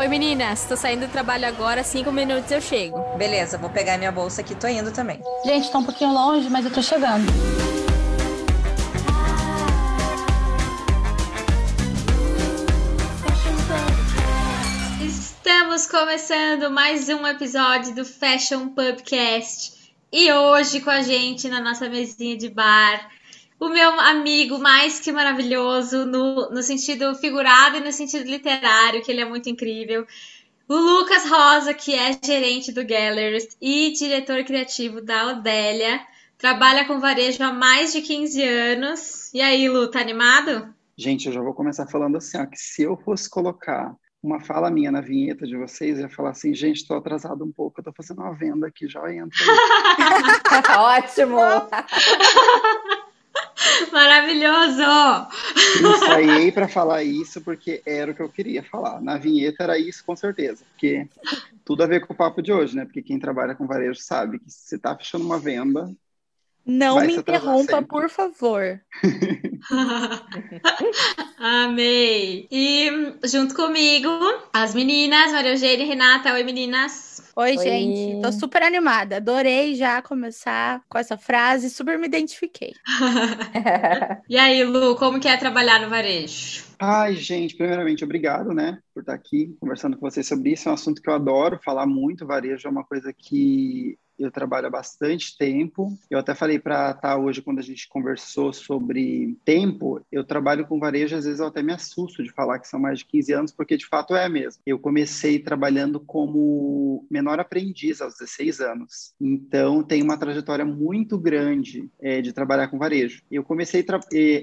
Oi meninas, tô saindo do trabalho agora, cinco minutos eu chego. Beleza, vou pegar minha bolsa aqui, tô indo também. Gente, tá um pouquinho longe, mas eu tô chegando. Estamos começando mais um episódio do Fashion Pubcast. E hoje com a gente na nossa mesinha de bar, o meu amigo mais que maravilhoso, no, no sentido figurado e no sentido literário, que ele é muito incrível. O Lucas Rosa, que é gerente do Gellers e diretor criativo da Odélia, trabalha com varejo há mais de 15 anos. E aí, Lu, tá animado? Gente, eu já vou começar falando assim, ó, que se eu fosse colocar uma fala minha na vinheta de vocês, eu ia falar assim, gente, estou atrasado um pouco, eu estou fazendo uma venda aqui, já entra. Ótimo! Maravilhoso! Ensaiei para falar isso porque era o que eu queria falar. Na vinheta era isso, com certeza. Porque tudo a ver com o papo de hoje, né? Porque quem trabalha com varejo sabe que se está fechando uma venda. Não me interrompa, por favor. Amei! E junto comigo, as meninas, Maria Eugênia e Renata. Oi, meninas! Oi, Oi, gente, tô super animada. Adorei já começar com essa frase, super me identifiquei. e aí, Lu, como que é trabalhar no varejo? Ai, gente, primeiramente, obrigado, né, por estar aqui conversando com vocês sobre isso. É um assunto que eu adoro falar muito. Varejo é uma coisa que eu trabalho há bastante tempo. Eu até falei para tá hoje quando a gente conversou sobre tempo, eu trabalho com varejo, às vezes eu até me assusto de falar que são mais de 15 anos, porque de fato é mesmo. Eu comecei trabalhando como menor aprendiz aos 16 anos. Então tem uma trajetória muito grande é, de trabalhar com varejo. Eu comecei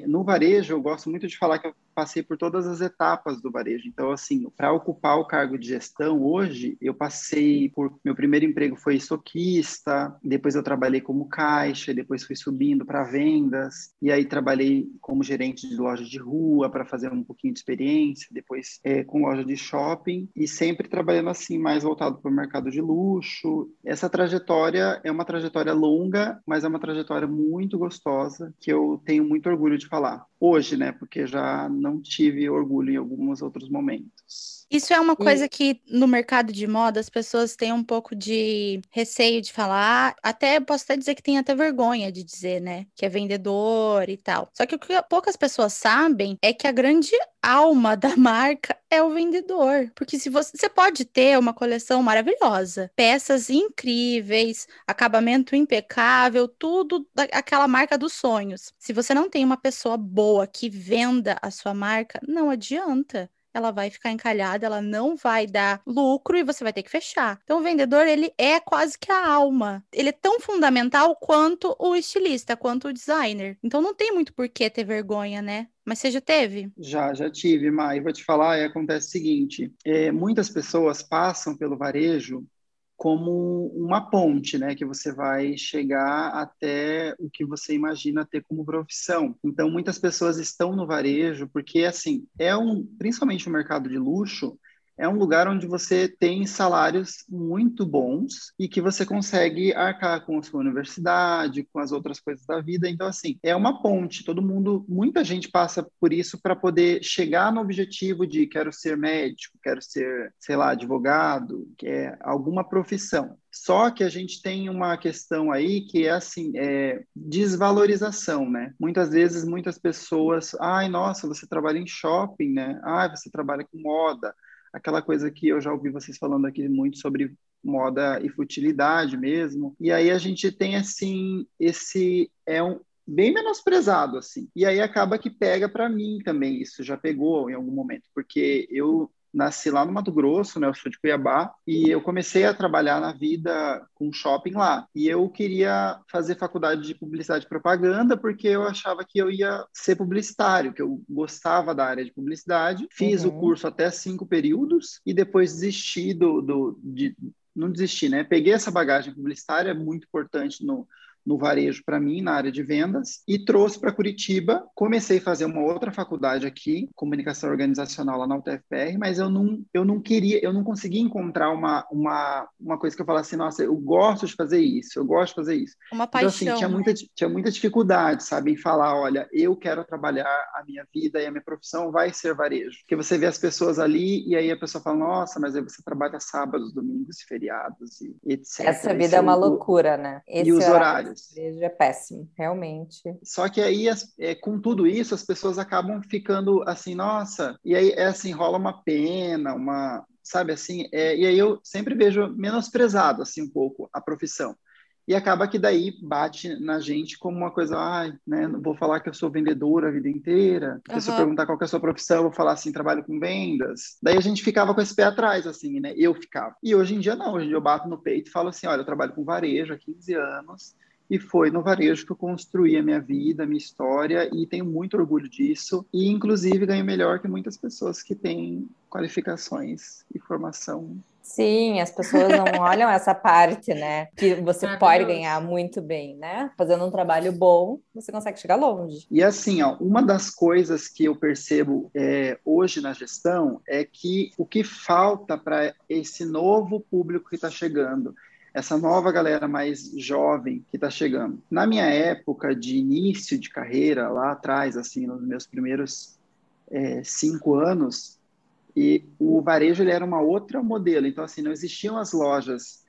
no varejo, eu gosto muito de falar que eu passei por todas as etapas do varejo. Então, assim, para ocupar o cargo de gestão hoje, eu passei por. Meu primeiro emprego foi estoquista, depois eu trabalhei como caixa, depois fui subindo para vendas, e aí trabalhei como gerente de loja de rua para fazer um pouquinho de experiência, depois é, com loja de shopping, e sempre trabalhando assim, mais voltado para o mercado de luxo. Essa trajetória é uma trajetória longa, mas é uma trajetória muito gostosa, que eu tenho muito orgulho de falar. Hoje, né? Porque já não tive orgulho em alguns outros momentos. Isso é uma coisa e... que no mercado de moda as pessoas têm um pouco de receio de falar, até posso até dizer que tem até vergonha de dizer, né, que é vendedor e tal. Só que o que poucas pessoas sabem é que a grande alma da marca é o vendedor, porque se você, você pode ter uma coleção maravilhosa, peças incríveis, acabamento impecável, tudo daquela marca dos sonhos. Se você não tem uma pessoa boa que venda a sua marca, não adianta ela vai ficar encalhada, ela não vai dar lucro e você vai ter que fechar. Então, o vendedor, ele é quase que a alma. Ele é tão fundamental quanto o estilista, quanto o designer. Então, não tem muito por que ter vergonha, né? Mas você já teve? Já, já tive, Mai. Vou te falar, acontece o seguinte: é, muitas pessoas passam pelo varejo como uma ponte, né, que você vai chegar até o que você imagina ter como profissão. Então, muitas pessoas estão no varejo porque, assim, é um, principalmente o mercado de luxo, é um lugar onde você tem salários muito bons e que você consegue arcar com a sua universidade, com as outras coisas da vida. Então, assim, é uma ponte. Todo mundo, muita gente passa por isso para poder chegar no objetivo de quero ser médico, quero ser, sei lá, advogado, que é alguma profissão. Só que a gente tem uma questão aí que é assim, é desvalorização, né? Muitas vezes, muitas pessoas, ai, nossa, você trabalha em shopping, né? Ai, você trabalha com moda aquela coisa que eu já ouvi vocês falando aqui muito sobre moda e futilidade mesmo. E aí a gente tem assim esse é um bem menosprezado assim. E aí acaba que pega para mim também isso já pegou em algum momento, porque eu nasci lá no Mato Grosso, né? Eu sou de Cuiabá e eu comecei a trabalhar na vida com shopping lá. E eu queria fazer faculdade de publicidade e propaganda porque eu achava que eu ia ser publicitário, que eu gostava da área de publicidade. Fiz uhum. o curso até cinco períodos e depois desisti do, do de, não desisti, né? Peguei essa bagagem publicitária muito importante no no varejo para mim, na área de vendas, e trouxe para Curitiba. Comecei a fazer uma outra faculdade aqui, comunicação organizacional lá na UTFPR, mas eu não, eu não queria, eu não conseguia encontrar uma, uma, uma coisa que eu falasse, nossa, eu gosto de fazer isso, eu gosto de fazer isso. Uma paixão. Então, assim, tinha, né? muita, tinha muita dificuldade, sabe, em falar, olha, eu quero trabalhar a minha vida e a minha profissão vai ser varejo. Porque você vê as pessoas ali e aí a pessoa fala, nossa, mas aí você trabalha sábados, domingos e feriados e etc. Essa vida Esse é uma o- loucura, né? Esse e os horário horários. Varejo é péssimo, realmente. Só que aí, é, com tudo isso, as pessoas acabam ficando assim, nossa, e aí é assim, rola uma pena, uma, sabe assim, é, e aí eu sempre vejo menosprezado, assim, um pouco a profissão. E acaba que daí bate na gente como uma coisa, ai, né, não vou falar que eu sou vendedora a vida inteira, porque se eu perguntar qual é a sua profissão, eu vou falar assim, trabalho com vendas. Daí a gente ficava com esse pé atrás, assim, né, eu ficava. E hoje em dia não, hoje em dia eu bato no peito e falo assim, olha, eu trabalho com varejo há 15 anos, e foi no varejo que eu construí a minha vida, a minha história, e tenho muito orgulho disso. E, inclusive, ganho melhor que muitas pessoas que têm qualificações e formação. Sim, as pessoas não olham essa parte, né? Que você pode ganhar muito bem, né? Fazendo um trabalho bom, você consegue chegar longe. E assim, ó, uma das coisas que eu percebo é, hoje na gestão é que o que falta para esse novo público que está chegando, essa nova galera mais jovem que está chegando. Na minha época de início de carreira, lá atrás, assim, nos meus primeiros é, cinco anos, e o varejo ele era uma outra modelo. Então, assim, não existiam as lojas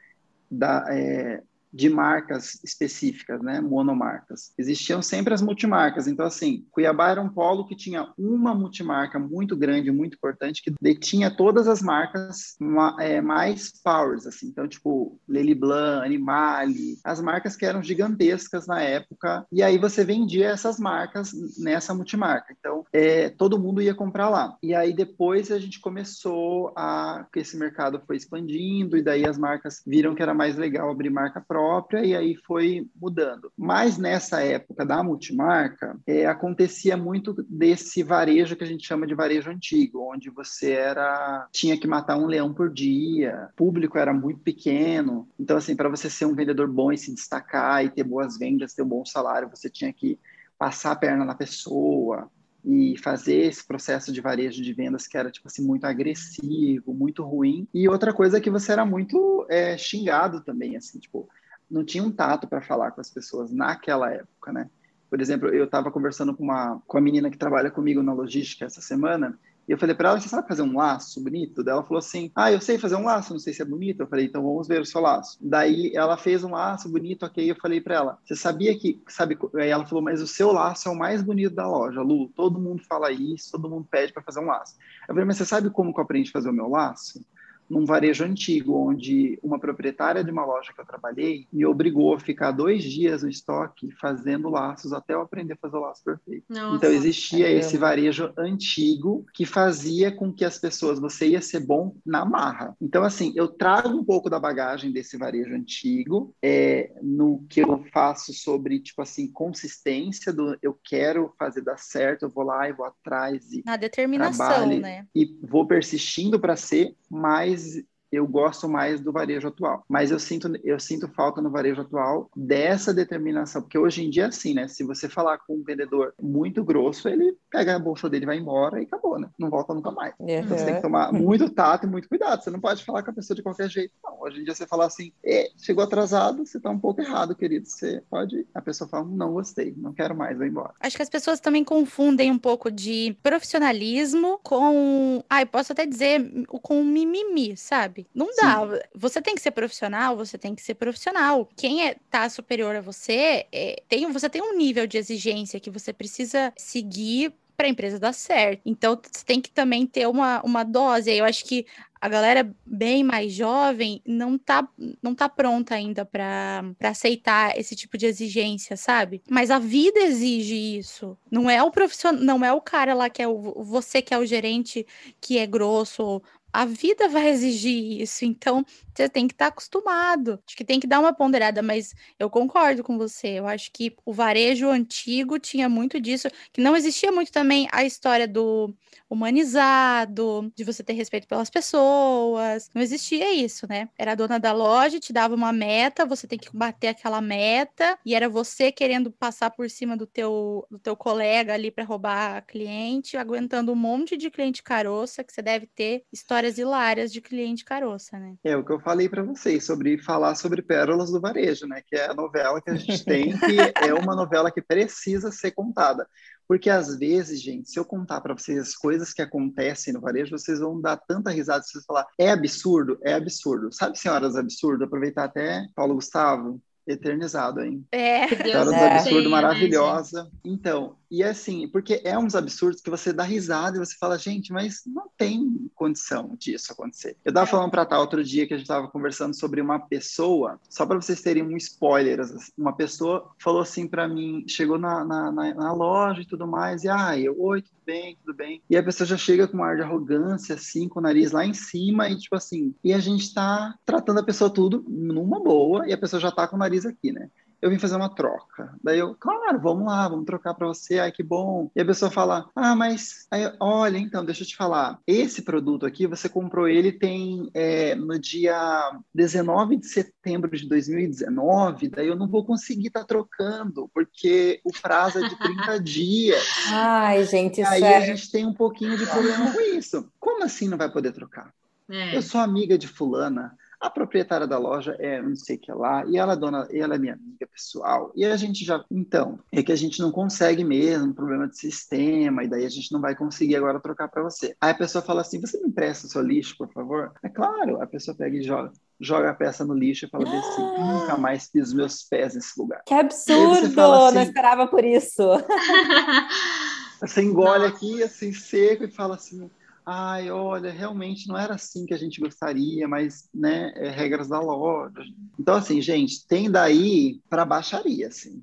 da, é, de marcas específicas, né, monomarcas. Existiam sempre as multimarcas. Então, assim, Cuiabá era um polo que tinha uma multimarca muito grande, muito importante, que detinha todas as marcas ma- é, mais powers, assim. Então, tipo, Lely Blanc, Animale, as marcas que eram gigantescas na época. E aí você vendia essas marcas nessa multimarca. Então, é, todo mundo ia comprar lá. E aí depois a gente começou a que esse mercado foi expandindo e daí as marcas viram que era mais legal abrir marca própria e aí foi mudando. Mas nessa época da multimarca, é, acontecia muito desse varejo que a gente chama de varejo antigo, onde você era tinha que matar um leão por dia, o público era muito pequeno. Então assim, para você ser um vendedor bom e se destacar e ter boas vendas, ter um bom salário, você tinha que passar a perna na pessoa, e fazer esse processo de varejo de vendas que era tipo assim muito agressivo, muito ruim. E outra coisa é que você era muito é, xingado também, assim, tipo, não tinha um tato para falar com as pessoas naquela época, né? Por exemplo, eu estava conversando com uma com a menina que trabalha comigo na logística essa semana. E eu falei para ela, você sabe fazer um laço bonito? Daí ela falou assim, ah, eu sei fazer um laço, não sei se é bonito. Eu falei, então vamos ver o seu laço. Daí ela fez um laço bonito, ok, eu falei para ela, você sabia que, sabe, aí ela falou, mas o seu laço é o mais bonito da loja, Lu, todo mundo fala isso, todo mundo pede para fazer um laço. Eu falei, mas você sabe como que eu aprendi a fazer o meu laço? Num varejo antigo, onde uma proprietária de uma loja que eu trabalhei me obrigou a ficar dois dias no estoque fazendo laços até eu aprender a fazer o laço perfeito. Nossa. Então existia caramba. esse varejo antigo que fazia com que as pessoas, você ia ser bom na marra. Então assim, eu trago um pouco da bagagem desse varejo antigo é, no que eu faço sobre tipo assim consistência do eu quero fazer dar certo, eu vou lá e vou atrás e Na determinação, trabalhe né? e vou persistindo para ser, mas eu gosto mais do varejo atual. Mas eu sinto, eu sinto falta no varejo atual dessa determinação, porque hoje em dia é assim, né? Se você falar com um vendedor muito grosso, ele pega a bolsa dele, vai embora e acabou, né? Não volta nunca mais. Então você tem que tomar muito tato e muito cuidado. Você não pode falar com a pessoa de qualquer jeito, não. Hoje em dia você falar assim, "É, chegou atrasado, você tá um pouco errado, querido. Você pode. A pessoa fala, não gostei, não quero mais, vou embora. Acho que as pessoas também confundem um pouco de profissionalismo com. Ai, posso até dizer com mimimi, sabe? Não dá. Você tem que ser profissional, você tem que ser profissional. Quem é, tá superior a você, é, tem, você tem um nível de exigência que você precisa seguir para a empresa dar certo. Então, você tem que também ter uma, uma dose. Eu acho que a galera bem mais jovem não tá, não tá pronta ainda para aceitar esse tipo de exigência, sabe? Mas a vida exige isso. Não é o profissional, não é o cara lá que é o você que é o gerente que é grosso. A vida vai exigir isso, então você tem que estar tá acostumado. Acho que tem que dar uma ponderada, mas eu concordo com você. Eu acho que o varejo antigo tinha muito disso, que não existia muito também a história do humanizado, de você ter respeito pelas pessoas. Não existia isso, né? Era a dona da loja, te dava uma meta, você tem que bater aquela meta, e era você querendo passar por cima do teu, do teu colega ali para roubar cliente, aguentando um monte de cliente caroça, que você deve ter histórias hilárias de cliente caroça, né? É o que eu falei para vocês sobre falar sobre pérolas do varejo, né? Que é a novela que a gente tem, que é uma novela que precisa ser contada. Porque às vezes, gente, se eu contar para vocês as coisas que acontecem no varejo, vocês vão dar tanta risada se vocês falar, é absurdo, é absurdo. Sabe, senhoras, absurdo? Aproveitar até Paulo Gustavo, eternizado, hein? É. Senhoras é. absurdo, né, maravilhosa. Né, então, e assim, porque é uns absurdos que você dá risada e você fala, gente, mas não tem condição disso acontecer. Eu tava é. falando para tal outro dia que a gente tava conversando sobre uma pessoa, só para vocês terem um spoiler, uma pessoa falou assim para mim, chegou na, na, na, na, loja e tudo mais, e ah, eu, oi, tudo bem, tudo bem. E a pessoa já chega com um ar de arrogância, assim, com o nariz lá em cima, e tipo assim, e a gente tá tratando a pessoa tudo numa boa, e a pessoa já tá com o nariz aqui, né? Eu vim fazer uma troca. Daí eu, claro, vamos lá, vamos trocar para você, ai que bom. E a pessoa fala, ah, mas, aí, olha, então, deixa eu te falar, esse produto aqui, você comprou ele tem é, no dia 19 de setembro de 2019, daí eu não vou conseguir estar tá trocando, porque o prazo é de 30 dias. Ai, gente, aí é... a gente tem um pouquinho de problema com isso. Como assim não vai poder trocar? É. Eu sou amiga de fulana, a proprietária da loja é não sei o que lá, e ela é dona, ela é minha amiga pessoal. E a gente já, então, é que a gente não consegue mesmo, problema de sistema, e daí a gente não vai conseguir agora trocar para você. Aí a pessoa fala assim: "Você me empresta o seu lixo, por favor?" É claro, a pessoa pega e joga joga a peça no lixo e fala assim, nunca mais fiz meus pés nesse lugar. Que absurdo! Assim, não esperava por isso. você engole Nossa. aqui, assim, seco, e fala assim, ai, olha, realmente não era assim que a gente gostaria, mas, né, é regras da loja. Então, assim, gente, tem daí para baixaria, assim.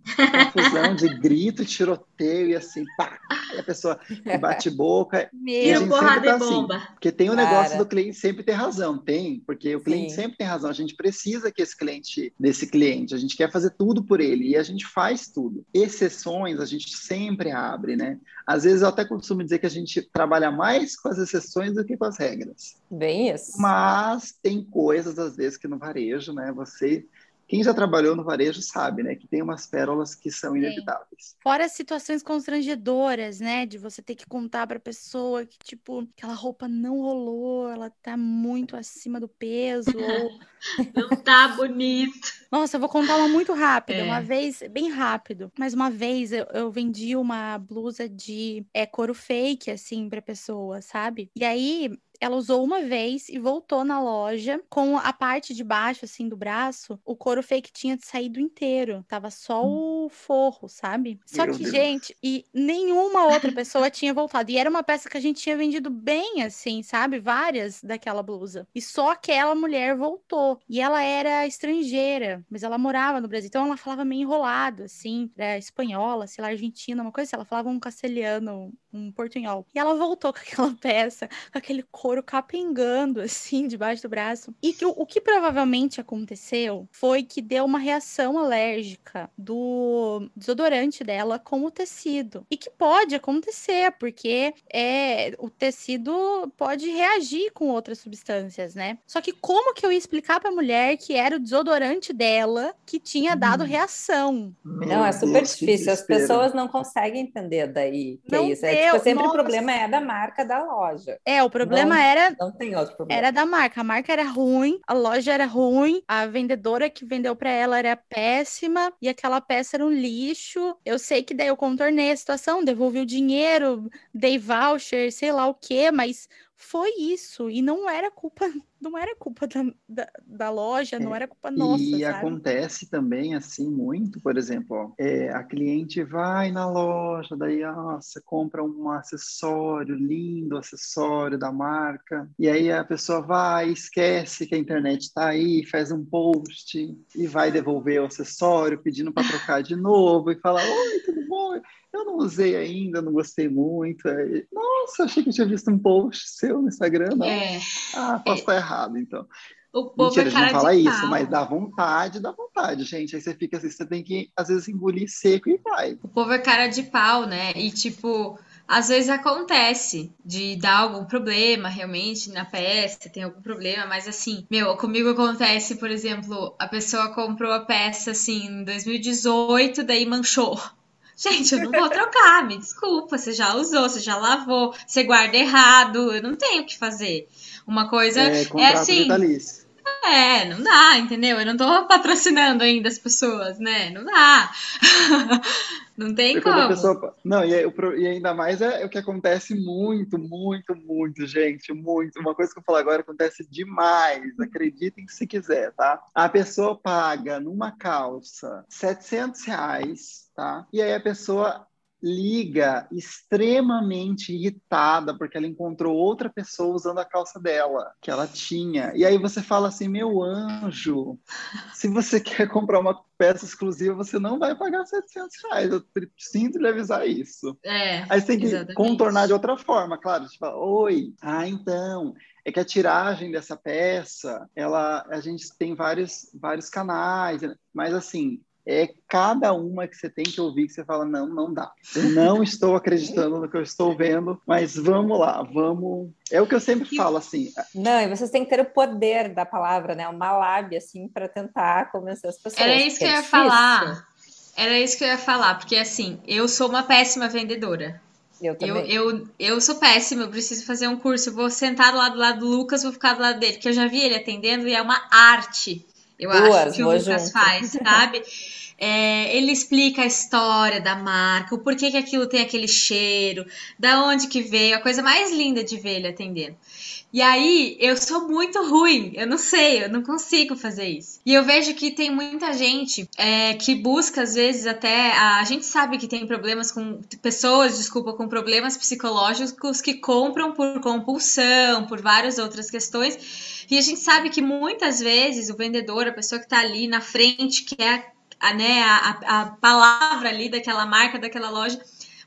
Confusão de grito, tiroteio e assim, pá, e a pessoa bate boca. Meu, e a gente sempre tá assim. Porque tem o negócio do cliente sempre ter razão, tem, porque o cliente Sim. sempre tem razão. A gente precisa que esse cliente, desse cliente, a gente quer fazer tudo por ele e a gente faz tudo. Exceções a gente sempre abre, né? Às vezes eu até costumo dizer que a gente trabalha mais com as exceções do que com as regras. Bem isso. Mas tem coisas, às vezes, que no varejo, né? Você quem já trabalhou no varejo sabe, né, que tem umas pérolas que são inevitáveis. Fora as situações constrangedoras, né, de você ter que contar para a pessoa que tipo aquela roupa não rolou, ela tá muito acima do peso ou não tá bonito. Nossa, eu vou contar uma muito rápida, é. uma vez, bem rápido. Mas uma vez eu, eu vendi uma blusa de é, couro fake, assim, pra pessoa, sabe? E aí ela usou uma vez e voltou na loja com a parte de baixo, assim, do braço, o couro fake tinha saído inteiro. Tava só hum. o forro, sabe? Só Meu que, Deus. gente, e nenhuma outra pessoa tinha voltado. E era uma peça que a gente tinha vendido bem, assim, sabe? Várias daquela blusa. E só aquela mulher voltou. E ela era estrangeira, mas ela morava no Brasil. Então ela falava meio enrolado, assim, era espanhola, sei lá, argentina, uma coisa assim. Ela falava um castelhano, um portunhol. E ela voltou com aquela peça, com aquele couro capengando, assim, debaixo do braço. E que, o que provavelmente aconteceu foi que deu uma reação alérgica do desodorante dela com o tecido. E que pode acontecer, porque é, o tecido pode reagir com outras substâncias, né? Só que como que eu ia explicar pra mulher que era o desodorante dela que tinha dado hum. reação? Não, é super Deus, difícil. As pessoas não conseguem entender daí que é não é isso. É, tipo, sempre Nossa. o problema é da marca da loja. É, o problema não, era. Não tem outro problema. Era da marca. A marca era ruim, a loja era ruim, a vendedora que vendeu para ela era péssima e aquela peça era um lixo. Eu sei que daí eu contornei a situação, devolvi o dinheiro, dei voucher, sei lá o quê, mas foi isso. E não era culpa não era culpa da, da, da loja, não é, era culpa nossa. E sabe? acontece também assim muito, por exemplo, ó, é, a cliente vai na loja, daí nossa, compra um acessório lindo, acessório da marca, e aí a pessoa vai, esquece que a internet está aí, faz um post e vai devolver o acessório pedindo para trocar de novo e fala: Oi, tudo bom? Eu não usei ainda, não gostei muito. Aí, Nossa, achei que eu tinha visto um post seu no Instagram. Não. É. Ah, posso é. estar errado, então. O povo Mentira, é cara não fala isso, pau. mas dá vontade, dá vontade, gente. Aí você fica assim, você tem que, às vezes, engolir seco e vai. O povo é cara de pau, né? E, tipo, às vezes acontece de dar algum problema realmente na peça, tem algum problema, mas assim, meu, comigo acontece, por exemplo, a pessoa comprou a peça assim em 2018, daí manchou. Gente, eu não vou trocar, me desculpa, você já usou, você já lavou, você guarda errado, eu não tenho o que fazer. Uma coisa é, é assim. Vitalício. É, não dá, entendeu? Eu não tô patrocinando ainda as pessoas, né? Não dá. não tem Porque como. Pessoa... Não, e, e, ainda mais é, é, o que acontece muito, muito, muito, gente, muito. Uma coisa que eu falo agora acontece demais, acreditem se quiser, tá? A pessoa paga numa calça 700 reais, tá? E aí a pessoa liga extremamente irritada porque ela encontrou outra pessoa usando a calça dela, que ela tinha. E aí você fala assim: meu anjo, se você quer comprar uma peça exclusiva, você não vai pagar 700 reais. Eu sinto lhe avisar isso. É, aí você tem que exatamente. contornar de outra forma, claro. Tipo, oi, ah, então. É que a tiragem dessa peça, ela, a gente tem vários, vários canais, mas assim, é cada uma que você tem que ouvir que você fala, não, não dá. Eu não estou acreditando no que eu estou vendo, mas vamos lá, vamos. É o que eu sempre falo, assim. Não, e vocês têm que ter o poder da palavra, né? Uma lábia, assim, para tentar convencer as pessoas. Era isso que, é eu ia falar. Era isso que eu ia falar, porque assim, eu sou uma péssima vendedora. Eu, eu, eu, eu, sou péssima, eu preciso fazer um curso. Eu vou sentar do lado, do lado do Lucas, vou ficar do lado dele, que eu já vi ele atendendo e é uma arte eu Duas, acho que o Lucas junto. faz, sabe? É, ele explica a história da marca, o porquê que aquilo tem aquele cheiro, da onde que veio, a coisa mais linda de ver ele atendendo. E aí, eu sou muito ruim, eu não sei, eu não consigo fazer isso. E eu vejo que tem muita gente é, que busca, às vezes, até. A, a, gente sabe que tem problemas com. Pessoas, desculpa, com problemas psicológicos que compram por compulsão, por várias outras questões. E a gente sabe que muitas vezes o vendedor, a pessoa que está ali na frente, que é a, né, a, a palavra ali daquela marca, daquela loja,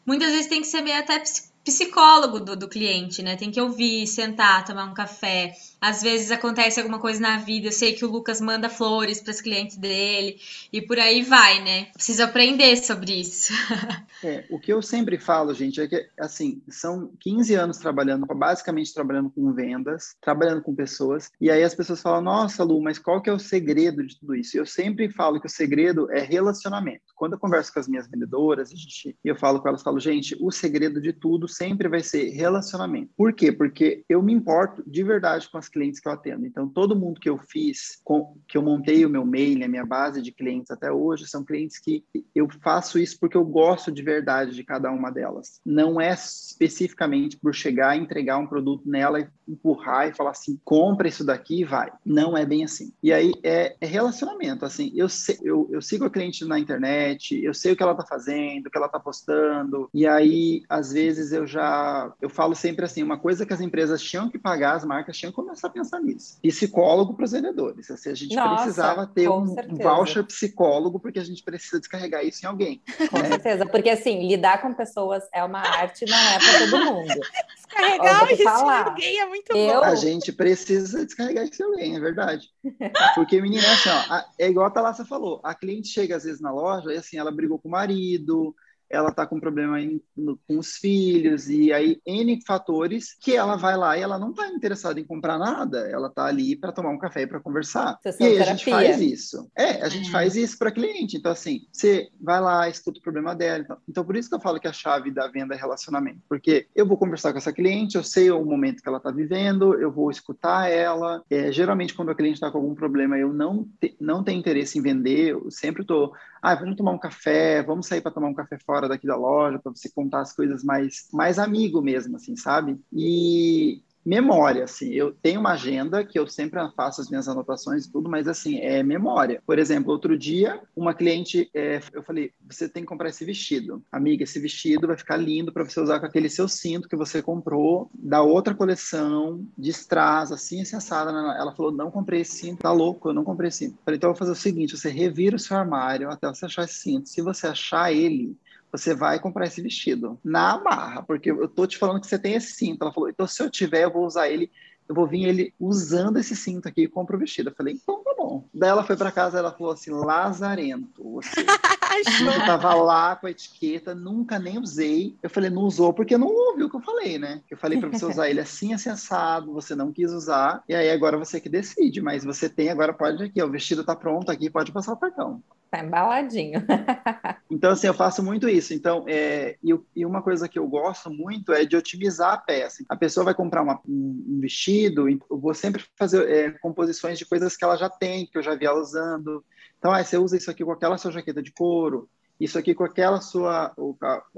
muitas vezes tem que ser meio até psicólogo do, do cliente, né? Tem que ouvir, sentar, tomar um café, às vezes acontece alguma coisa na vida, eu sei que o Lucas manda flores para os clientes dele e por aí vai, né? Preciso aprender sobre isso. é, o que eu sempre falo, gente, é que assim, são 15 anos trabalhando, basicamente trabalhando com vendas, trabalhando com pessoas, e aí as pessoas falam: "Nossa, Lu, mas qual que é o segredo de tudo isso?" Eu sempre falo que o segredo é relacionamento. Quando eu converso com as minhas vendedoras, a gente, eu falo com elas, falo: "Gente, o segredo de tudo sempre vai ser relacionamento". Por quê? Porque eu me importo de verdade com as clientes que eu atendo. Então, todo mundo que eu fiz, com, que eu montei o meu mail, a minha base de clientes até hoje, são clientes que eu faço isso porque eu gosto de verdade de cada uma delas. Não é especificamente por chegar entregar um produto nela e empurrar e falar assim, compra isso daqui e vai. Não é bem assim. E aí é, é relacionamento, assim, eu, eu, eu sigo a cliente na internet, eu sei o que ela tá fazendo, o que ela tá postando, e aí, às vezes, eu já, eu falo sempre assim, uma coisa que as empresas tinham que pagar, as marcas tinham que começar a pensar nisso. Psicólogo para os vendedores. Assim, a gente Nossa, precisava ter um, um, voucher psicólogo, porque a gente precisa descarregar isso em alguém. Com né? certeza, porque assim, lidar com pessoas é uma arte, não é para todo mundo. Descarregar isso falar. em alguém é muito eu... bom. A gente precisa descarregar isso em alguém, é verdade. Porque, menina, é assim, ó, é igual a Thalassa falou, a cliente chega às vezes na loja e assim, ela brigou com o marido, ela está com problema em, no, com os filhos, e aí N fatores que ela vai lá e ela não está interessada em comprar nada, ela está ali para tomar um café e para conversar. e aí terapia. a gente faz isso. É, a gente é. faz isso para cliente. Então, assim, você vai lá, escuta o problema dela. Então, então, por isso que eu falo que a chave da venda é relacionamento, porque eu vou conversar com essa cliente, eu sei o momento que ela está vivendo, eu vou escutar ela. É, geralmente, quando a cliente está com algum problema, eu não, te, não tenho interesse em vender, eu sempre estou, ah, vamos tomar um café, vamos sair para tomar um café fora fora daqui da loja, para você contar as coisas mais, mais amigo mesmo, assim, sabe? E memória, assim, eu tenho uma agenda que eu sempre faço as minhas anotações e tudo, mas assim, é memória. Por exemplo, outro dia, uma cliente, é, eu falei, você tem que comprar esse vestido. Amiga, esse vestido vai ficar lindo para você usar com aquele seu cinto que você comprou da outra coleção, de strass, assim, assim, assada. Ela falou, não comprei esse cinto, tá louco, eu não comprei esse cinto. Eu falei, então eu vou fazer o seguinte, você revira o seu armário até você achar esse cinto. Se você achar ele, você vai comprar esse vestido na marra, porque eu tô te falando que você tem esse cinto. Ela falou, então se eu tiver, eu vou usar ele eu vou vir ele usando esse cinto aqui e compro o vestido. Eu falei, então tá bom. Daí ela foi para casa ela falou assim, lazarento, você eu tava lá com a etiqueta, nunca nem usei. Eu falei, não usou porque não ouviu o que eu falei, né? Eu falei para você usar ele assim, assim, assado, você não quis usar, e aí agora você que decide, mas você tem, agora pode aqui, ó, o vestido tá pronto aqui, pode passar o cartão. Tá embaladinho. então, assim, eu faço muito isso. Então, é, e, e, uma coisa que eu gosto muito é de otimizar a peça. A pessoa vai comprar uma, um, vestido, eu vou sempre fazer é, composições de coisas que ela já tem, que eu já vi ela usando. Então, aí você usa isso aqui com aquela sua jaqueta de couro, isso aqui com aquela sua,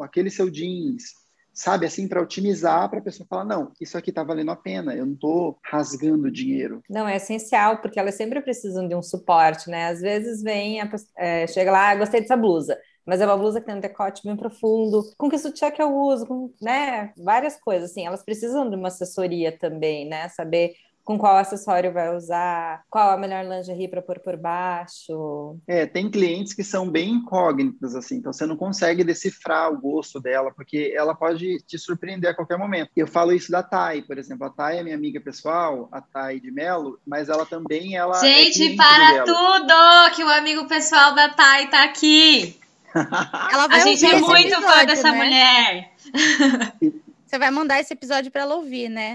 aquele seu jeans, sabe, assim, para otimizar, para a pessoa falar, não, isso aqui está valendo a pena, eu não estou rasgando dinheiro. Não, é essencial, porque elas sempre precisam de um suporte, né? Às vezes vem, a, é, chega lá, ah, gostei dessa blusa, mas é uma blusa que tem um decote bem profundo, com que sutiã que eu uso, com, né, várias coisas, assim, elas precisam de uma assessoria também, né, saber com qual acessório vai usar, qual a melhor lingerie para pôr por baixo. É, tem clientes que são bem incógnitos, assim, então você não consegue decifrar o gosto dela, porque ela pode te surpreender a qualquer momento. Eu falo isso da Thay, por exemplo. A Thay é minha amiga pessoal, a Thay de Melo, mas ela também, ela é Gente, é para tudo! Que o amigo pessoal da Thay tá aqui! a gente é muito fã dessa né? mulher. Você vai mandar esse episódio para ela ouvir, né?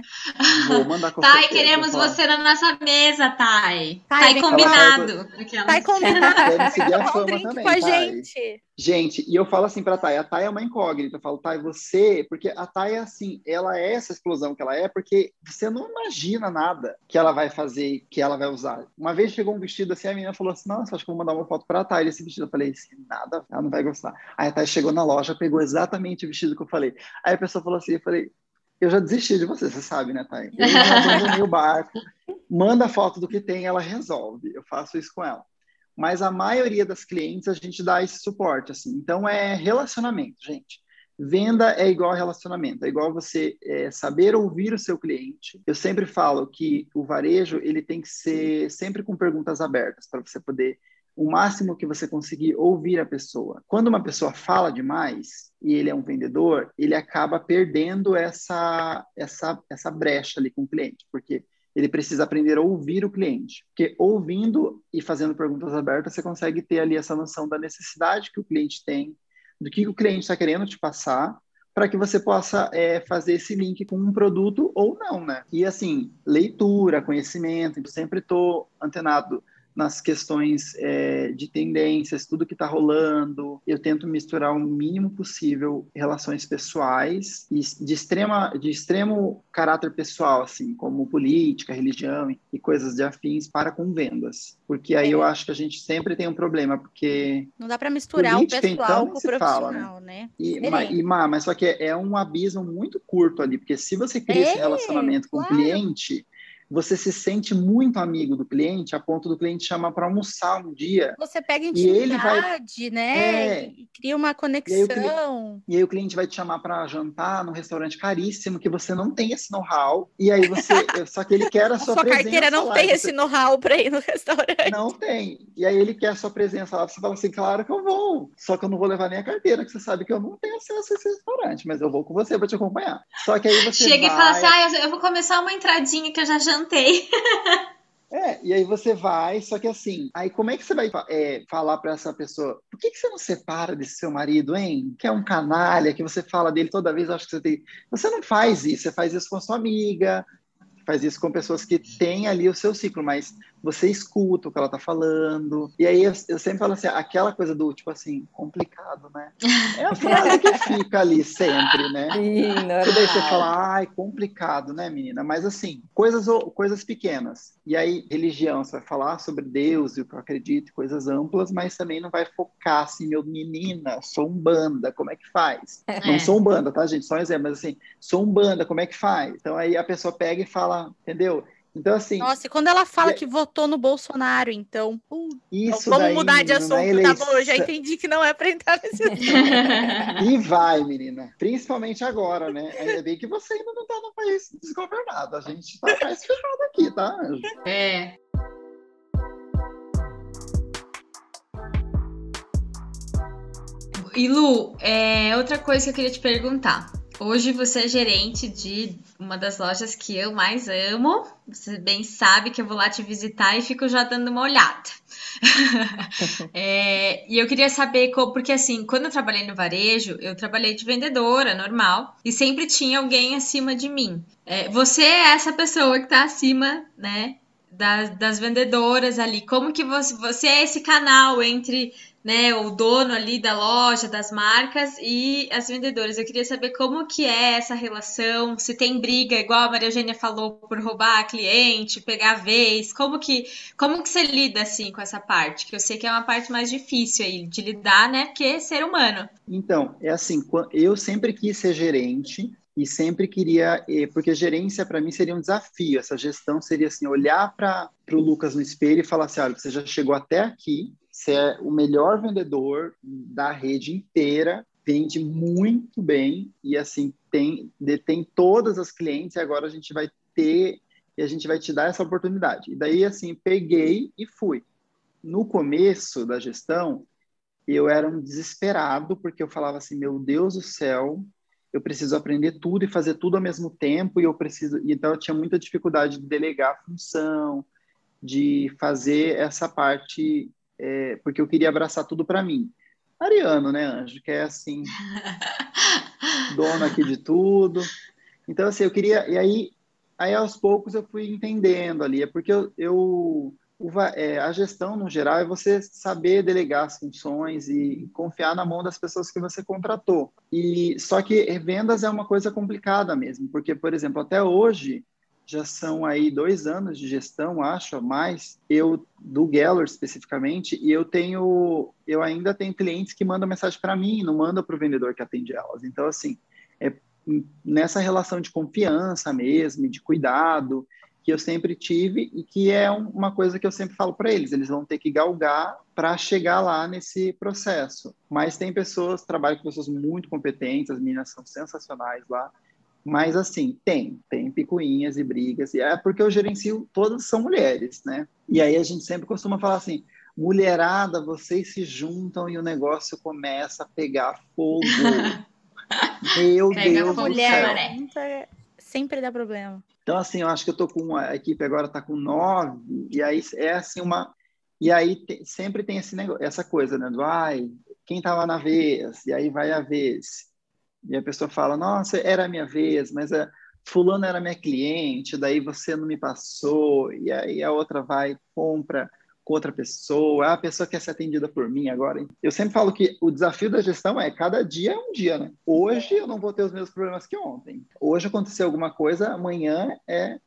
Vou mandar com Thay, queremos você na nossa mesa, Thay. Thay, combinado. Thay combinado. Deve seguir a fama também, com a gente. Gente, e eu falo assim para a Thay, a Thay é uma incógnita. Eu falo, Thay, você, porque a Thay é assim, ela é essa explosão que ela é, porque você não imagina nada que ela vai fazer, que ela vai usar. Uma vez chegou um vestido assim, a menina falou assim: Nossa, acho que vou mandar uma foto para a Thay desse vestido. Eu falei assim: Nada, ela não vai gostar. Aí a Thay chegou na loja, pegou exatamente o vestido que eu falei. Aí a pessoa falou assim: Eu falei, eu já desisti de você, você sabe, né, Thay? Eu já o barco, manda foto do que tem, ela resolve. Eu faço isso com ela mas a maioria das clientes a gente dá esse suporte, assim. Então é relacionamento, gente. Venda é igual relacionamento, é igual você é, saber ouvir o seu cliente. Eu sempre falo que o varejo ele tem que ser sempre com perguntas abertas para você poder o máximo que você conseguir ouvir a pessoa. Quando uma pessoa fala demais e ele é um vendedor, ele acaba perdendo essa essa essa brecha ali com o cliente, porque ele precisa aprender a ouvir o cliente. Porque ouvindo e fazendo perguntas abertas, você consegue ter ali essa noção da necessidade que o cliente tem, do que o cliente está querendo te passar, para que você possa é, fazer esse link com um produto ou não, né? E assim, leitura, conhecimento, eu sempre estou antenado nas questões é, de tendências, tudo que está rolando. Eu tento misturar o mínimo possível relações pessoais e de extrema de extremo caráter pessoal, assim, como política, religião e coisas de afins para com vendas, porque aí é. eu acho que a gente sempre tem um problema, porque não dá para misturar o pessoal então, com o profissional, fala, né? né? E, ma, e ma, mas só que é, é, um abismo muito curto ali, porque se você cria esse é, relacionamento com claro. o cliente você se sente muito amigo do cliente, a ponto do cliente chamar para almoçar um dia. Você pega intimidade, e ele vai, né? É, e cria uma conexão. E aí, cliente, e aí o cliente vai te chamar para jantar num restaurante caríssimo que você não tem esse know-how. E aí você, só que ele quer a sua, a sua presença. carteira não lá, tem você... esse know-how para ir no restaurante. Não tem. E aí ele quer a sua presença lá. Você fala assim, claro que eu vou. Só que eu não vou levar nem a carteira, que você sabe que eu não tenho acesso a esse restaurante, mas eu vou com você para te acompanhar. Só que aí você chega vai... e fala assim, ah, eu vou começar uma entradinha que eu já jantei. É, e aí você vai, só que assim, aí como é que você vai é, falar para essa pessoa, por que, que você não separa desse seu marido, hein? Que é um canalha, que você fala dele toda vez, acho que você tem. Você não faz isso, você faz isso com sua amiga, faz isso com pessoas que têm ali o seu ciclo, mas você escuta o que ela tá falando. E aí eu, eu, sempre falo assim, aquela coisa do tipo assim, complicado, né? É a frase que fica ali sempre, né? Sim, e daí você fala, ai, complicado, né, menina? Mas assim, coisas, coisas pequenas. E aí, religião, você vai falar sobre Deus e o que eu acredito, coisas amplas, mas também não vai focar assim, meu menina, sou um banda, como é que faz? É. Não sou um banda, tá, gente? Só um exemplo, mas assim, sou um banda, como é que faz? Então aí a pessoa pega e fala, entendeu? Então, assim. Nossa, e quando ela fala e... que votou no Bolsonaro, então. Uh, isso vamos daí, mudar de assunto, eleição... tá bom? Eu já entendi que não é para entrar nesse E vai, menina. Principalmente agora, né? Ainda bem que você ainda não tá no país desgovernado. A gente tá mais fechado aqui, tá? É. E Lu, é, outra coisa que eu queria te perguntar. Hoje você é gerente de uma das lojas que eu mais amo. Você bem sabe que eu vou lá te visitar e fico já dando uma olhada. é, e eu queria saber, como, porque assim, quando eu trabalhei no varejo, eu trabalhei de vendedora, normal, e sempre tinha alguém acima de mim. É, você é essa pessoa que está acima, né, das, das vendedoras ali. Como que você, você é esse canal entre né, o dono ali da loja, das marcas e as vendedoras. Eu queria saber como que é essa relação, se tem briga, igual a Maria Eugênia falou, por roubar cliente, pegar vez, como que, como que você lida assim com essa parte? Que eu sei que é uma parte mais difícil aí de lidar, né, porque é ser humano. Então, é assim, eu sempre quis ser gerente, e sempre queria, eh, porque gerência para mim seria um desafio, essa gestão seria assim, olhar para o Lucas no espelho e falar assim, olha, você já chegou até aqui, você é o melhor vendedor da rede inteira, vende muito bem e assim tem detém todas as clientes e agora a gente vai ter e a gente vai te dar essa oportunidade. E daí assim peguei e fui. No começo da gestão eu era um desesperado porque eu falava assim, meu Deus do céu, eu preciso aprender tudo e fazer tudo ao mesmo tempo e eu preciso então eu tinha muita dificuldade de delegar a função, de fazer essa parte é, porque eu queria abraçar tudo para mim. Ariano, né, Anjo, que é assim, dono aqui de tudo. Então, assim, eu queria. E aí, aí aos poucos eu fui entendendo ali, é porque eu. eu o, é, a gestão, no geral, é você saber delegar as funções e confiar na mão das pessoas que você contratou. E só que vendas é uma coisa complicada mesmo, porque, por exemplo, até hoje já são aí dois anos de gestão, acho, mais, eu, do Geller especificamente, e eu tenho, eu ainda tenho clientes que mandam mensagem para mim, não mandam para o vendedor que atende elas. Então, assim, é nessa relação de confiança mesmo, de cuidado, que eu sempre tive e que é uma coisa que eu sempre falo para eles, eles vão ter que galgar para chegar lá nesse processo. Mas tem pessoas, trabalho com pessoas muito competentes, as meninas são sensacionais lá, mas, assim, tem, tem picuinhas e brigas, e é porque eu gerencio, todas são mulheres, né? E aí a gente sempre costuma falar assim, mulherada, vocês se juntam e o negócio começa a pegar fogo. Meu Pega Deus do céu. Né? Sempre dá problema. Então, assim, eu acho que eu tô com, a equipe agora tá com nove, e aí é assim uma... E aí tem, sempre tem esse negócio, essa coisa, né? Do, ai, quem tava na vez? E aí vai a vez. E a pessoa fala: Nossa, era a minha vez, mas a fulano era minha cliente, daí você não me passou, e aí a outra vai compra com outra pessoa, a pessoa quer ser atendida por mim agora. Eu sempre falo que o desafio da gestão é cada dia é um dia, né? Hoje eu não vou ter os mesmos problemas que ontem. Hoje aconteceu alguma coisa, amanhã é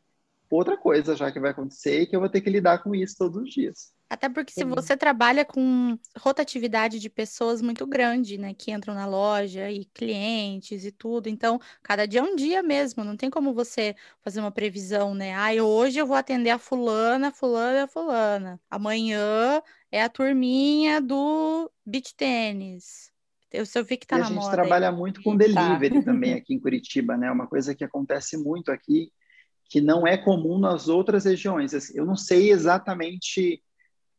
outra coisa já que vai acontecer e que eu vou ter que lidar com isso todos os dias. Até porque se você trabalha com rotatividade de pessoas muito grande, né, que entram na loja e clientes e tudo, então cada dia é um dia mesmo, não tem como você fazer uma previsão, né? Ah, hoje eu vou atender a fulana, fulana, fulana. Amanhã é a turminha do beach tênis. Eu, eu vi que tá e na a gente moda trabalha aí. muito com delivery tá. também aqui em Curitiba, né? Uma coisa que acontece muito aqui, que não é comum nas outras regiões. Assim, eu não sei exatamente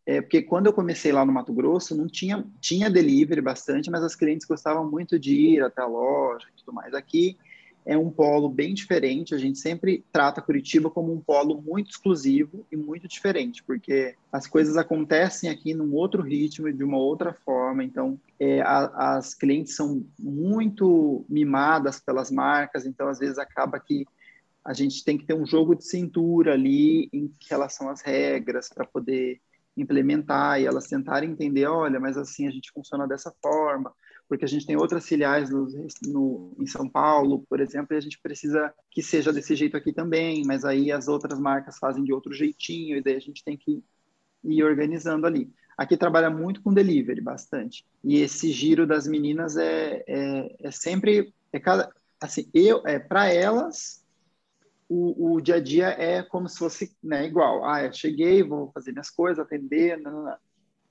é, porque quando eu comecei lá no Mato Grosso, não tinha, tinha delivery bastante, mas as clientes gostavam muito de ir até a loja e tudo mais. Aqui é um polo bem diferente, a gente sempre trata Curitiba como um polo muito exclusivo e muito diferente, porque as coisas acontecem aqui num outro ritmo de uma outra forma, então é, a, as clientes são muito mimadas pelas marcas, então às vezes acaba que a gente tem que ter um jogo de cintura ali em relação às regras para poder implementar e elas tentarem entender, olha, mas assim a gente funciona dessa forma, porque a gente tem outras filiais no, no, em São Paulo, por exemplo, e a gente precisa que seja desse jeito aqui também, mas aí as outras marcas fazem de outro jeitinho, e daí a gente tem que ir organizando ali. Aqui trabalha muito com delivery, bastante. E esse giro das meninas é, é, é sempre, é cada, assim, eu, é para elas o, o, dia a dia é como se fosse né, igual. Ah, eu cheguei, vou fazer minhas coisas, atender.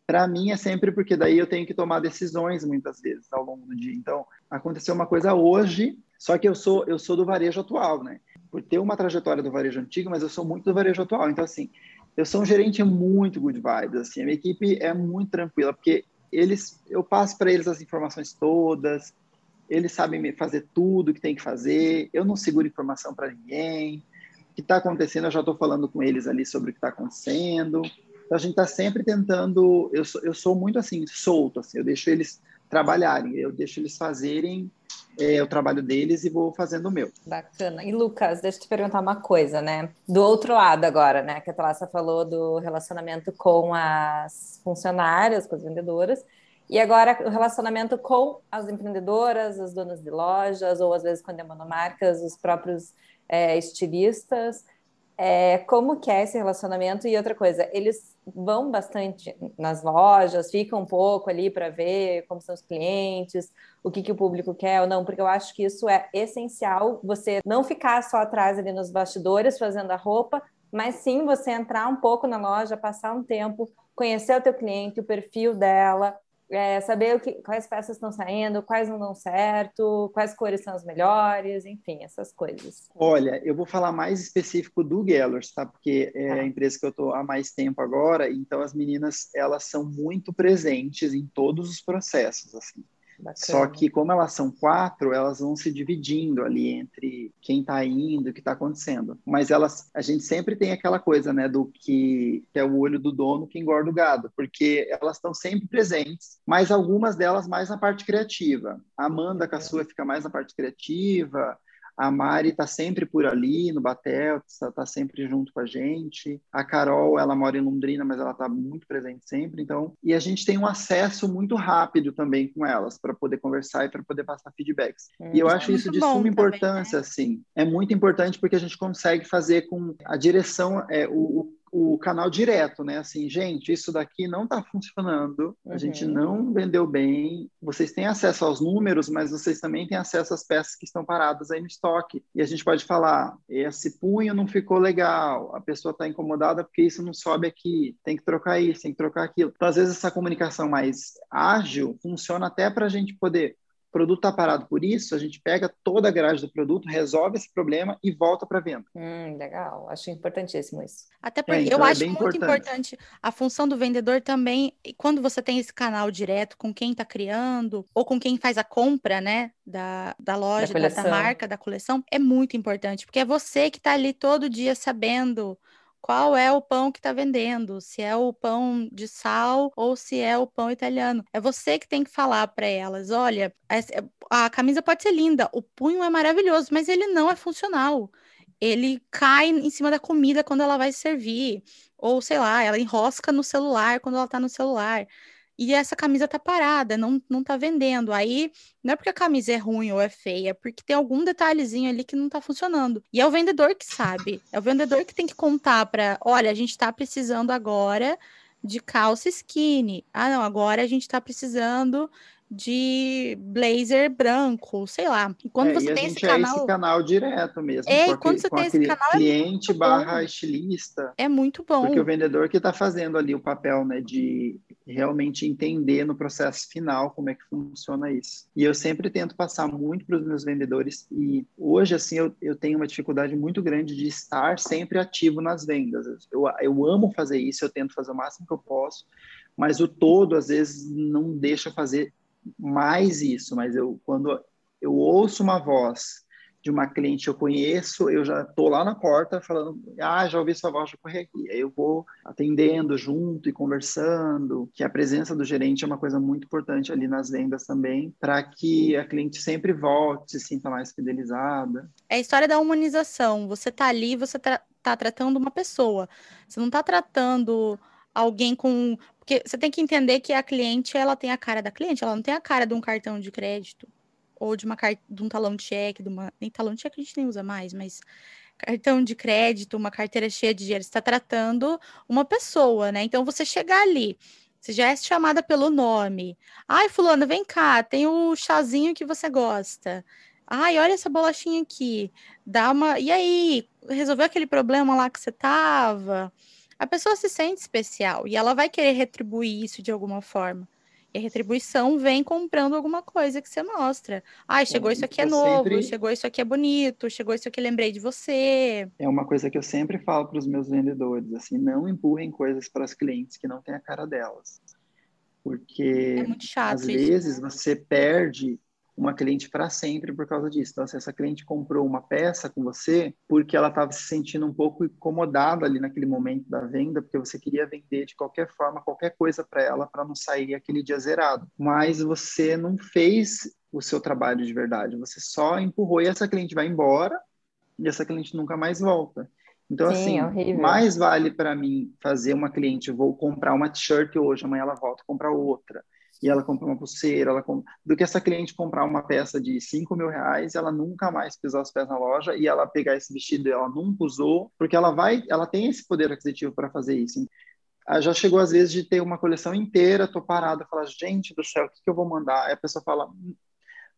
Para mim é sempre porque daí eu tenho que tomar decisões muitas vezes ao longo do dia. Então, aconteceu uma coisa hoje, só que eu sou eu sou do varejo atual, né? Por ter uma trajetória do varejo antigo, mas eu sou muito do varejo atual. Então, assim, eu sou um gerente muito good vibes, assim, a minha equipe é muito tranquila, porque eles, eu passo para eles as informações todas, eles sabem fazer tudo que tem que fazer, eu não seguro informação para ninguém. O que está acontecendo, eu já estou falando com eles ali sobre o que está acontecendo. Então, a gente está sempre tentando. Eu sou, eu sou muito assim, solto, assim, eu deixo eles trabalharem, eu deixo eles fazerem é, o trabalho deles e vou fazendo o meu. Bacana. E Lucas, deixa eu te perguntar uma coisa, né? Do outro lado agora, né? Que a Thalassa falou do relacionamento com as funcionárias, com as vendedoras. E agora o relacionamento com as empreendedoras, as donas de lojas, ou às vezes quando é monomarcas, os próprios é, estilistas. É, como que é esse relacionamento? E outra coisa, eles vão bastante nas lojas, ficam um pouco ali para ver como são os clientes, o que, que o público quer ou não, porque eu acho que isso é essencial, você não ficar só atrás ali nos bastidores fazendo a roupa, mas sim você entrar um pouco na loja, passar um tempo, conhecer o teu cliente, o perfil dela, é, saber o que, quais peças estão saindo, quais não dão certo, quais cores são as melhores, enfim, essas coisas. Olha, eu vou falar mais específico do Gellers, tá? Porque é a empresa que eu estou há mais tempo agora, então as meninas, elas são muito presentes em todos os processos, assim. Bacana. Só que como elas são quatro, elas vão se dividindo ali entre quem está indo, o que está acontecendo. Mas elas, a gente sempre tem aquela coisa, né, do que, que é o olho do dono que engorda o gado, porque elas estão sempre presentes, mas algumas delas mais na parte criativa. A Amanda com a sua fica mais na parte criativa, a Mari está sempre por ali no Batel, está tá sempre junto com a gente. A Carol, ela mora em Londrina, mas ela está muito presente sempre. Então, e a gente tem um acesso muito rápido também com elas para poder conversar e para poder passar feedbacks. Hum, e eu acho é isso de suma importância, também, né? assim. É muito importante porque a gente consegue fazer com a direção, é, o, o canal direto, né? Assim, gente, isso daqui não está funcionando, a uhum. gente não vendeu bem. Vocês têm acesso aos números, mas vocês também têm acesso às peças que estão paradas aí no estoque. E a gente pode falar: esse punho não ficou legal, a pessoa está incomodada porque isso não sobe aqui, tem que trocar isso, tem que trocar aquilo. Então, às vezes, essa comunicação mais ágil funciona até para a gente poder produto está parado por isso, a gente pega toda a garagem do produto, resolve esse problema e volta para venda. Hum, legal, acho importantíssimo isso. Até porque é, então eu é acho muito importante. importante. a função do vendedor também, quando você tem esse canal direto com quem está criando ou com quem faz a compra, né, da, da loja, da, da, da marca, da coleção, é muito importante, porque é você que está ali todo dia sabendo qual é o pão que está vendendo, se é o pão de sal ou se é o pão italiano. É você que tem que falar para elas: olha, a camisa pode ser linda, o punho é maravilhoso, mas ele não é funcional. Ele cai em cima da comida quando ela vai servir, ou sei lá, ela enrosca no celular quando ela está no celular e essa camisa tá parada, não, não tá vendendo. Aí não é porque a camisa é ruim ou é feia, é porque tem algum detalhezinho ali que não tá funcionando. E é o vendedor que sabe, é o vendedor que tem que contar para, olha, a gente tá precisando agora de calça skinny. Ah, não, agora a gente tá precisando de blazer branco, sei lá. E quando é, você e tem esse canal. É esse canal direto mesmo. É, quando você tem esse canal. É cliente é barra estilista. É muito bom. Porque o vendedor que está fazendo ali o papel né, de realmente entender no processo final como é que funciona isso. E eu sempre tento passar muito para os meus vendedores. E hoje, assim, eu, eu tenho uma dificuldade muito grande de estar sempre ativo nas vendas. Eu, eu amo fazer isso, eu tento fazer o máximo que eu posso. Mas o todo, às vezes, não deixa fazer mais isso, mas eu quando eu ouço uma voz de uma cliente que eu conheço, eu já estou lá na porta falando, ah, já ouvi sua voz, já corri aqui. Aí eu vou atendendo junto e conversando, que a presença do gerente é uma coisa muito importante ali nas vendas também, para que a cliente sempre volte, se sinta mais fidelizada. É a história da humanização. Você está ali, você está tá tratando uma pessoa. Você não está tratando alguém com porque você tem que entender que a cliente, ela tem a cara da cliente, ela não tem a cara de um cartão de crédito ou de uma de um talão de cheque, de uma nem talão de cheque a gente nem usa mais, mas cartão de crédito, uma carteira cheia de dinheiro, está tratando uma pessoa, né? Então você chegar ali, você já é chamada pelo nome. Ai, fulana, vem cá, tem o chazinho que você gosta. Ai, olha essa bolachinha aqui. Dá uma. E aí, resolveu aquele problema lá que você tava? A pessoa se sente especial e ela vai querer retribuir isso de alguma forma. E a retribuição vem comprando alguma coisa que você mostra. Ai, chegou é, isso aqui é novo, sempre... chegou isso aqui é bonito, chegou isso aqui lembrei de você. É uma coisa que eu sempre falo para os meus vendedores, assim, não empurrem coisas para as clientes que não têm a cara delas. Porque É às isso. vezes você perde uma cliente para sempre por causa disso. Então, se essa cliente comprou uma peça com você porque ela estava se sentindo um pouco incomodada ali naquele momento da venda, porque você queria vender de qualquer forma, qualquer coisa para ela, para não sair aquele dia zerado. Mas você não fez o seu trabalho de verdade, você só empurrou e essa cliente vai embora e essa cliente nunca mais volta. Então, Sim, assim, horrível. mais vale para mim fazer uma cliente, vou comprar uma t-shirt hoje, amanhã ela volta comprar outra e ela compra uma pulseira, ela compra... do que essa cliente comprar uma peça de 5 mil reais, ela nunca mais pisar os pés na loja e ela pegar esse vestido e ela nunca usou, porque ela vai, ela tem esse poder aquisitivo para fazer isso. Ah, Já chegou às vezes de ter uma coleção inteira, tô parada, falar, gente do céu, o que, que eu vou mandar? Aí a pessoa fala,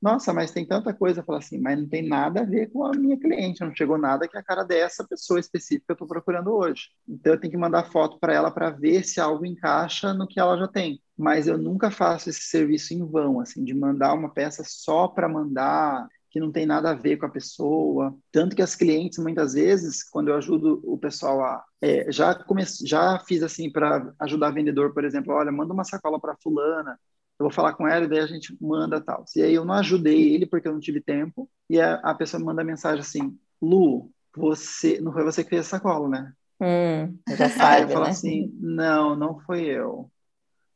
nossa, mas tem tanta coisa, fala assim, mas não tem nada a ver com a minha cliente, não chegou nada que é a cara dessa pessoa específica que eu estou procurando hoje. Então eu tenho que mandar foto para ela para ver se algo encaixa no que ela já tem. Mas eu nunca faço esse serviço em vão, assim, de mandar uma peça só para mandar, que não tem nada a ver com a pessoa. Tanto que as clientes, muitas vezes, quando eu ajudo o pessoal a. é, já, come... já fiz assim para ajudar vendedor, por exemplo, olha, manda uma sacola para Fulana, eu vou falar com ela e daí a gente manda tal. E aí eu não ajudei ele porque eu não tive tempo, e a, a pessoa me manda mensagem assim: Lu, você. Não foi você que fez a sacola, né? Hum, já Aí eu sabe, falo né? assim: não, não foi eu.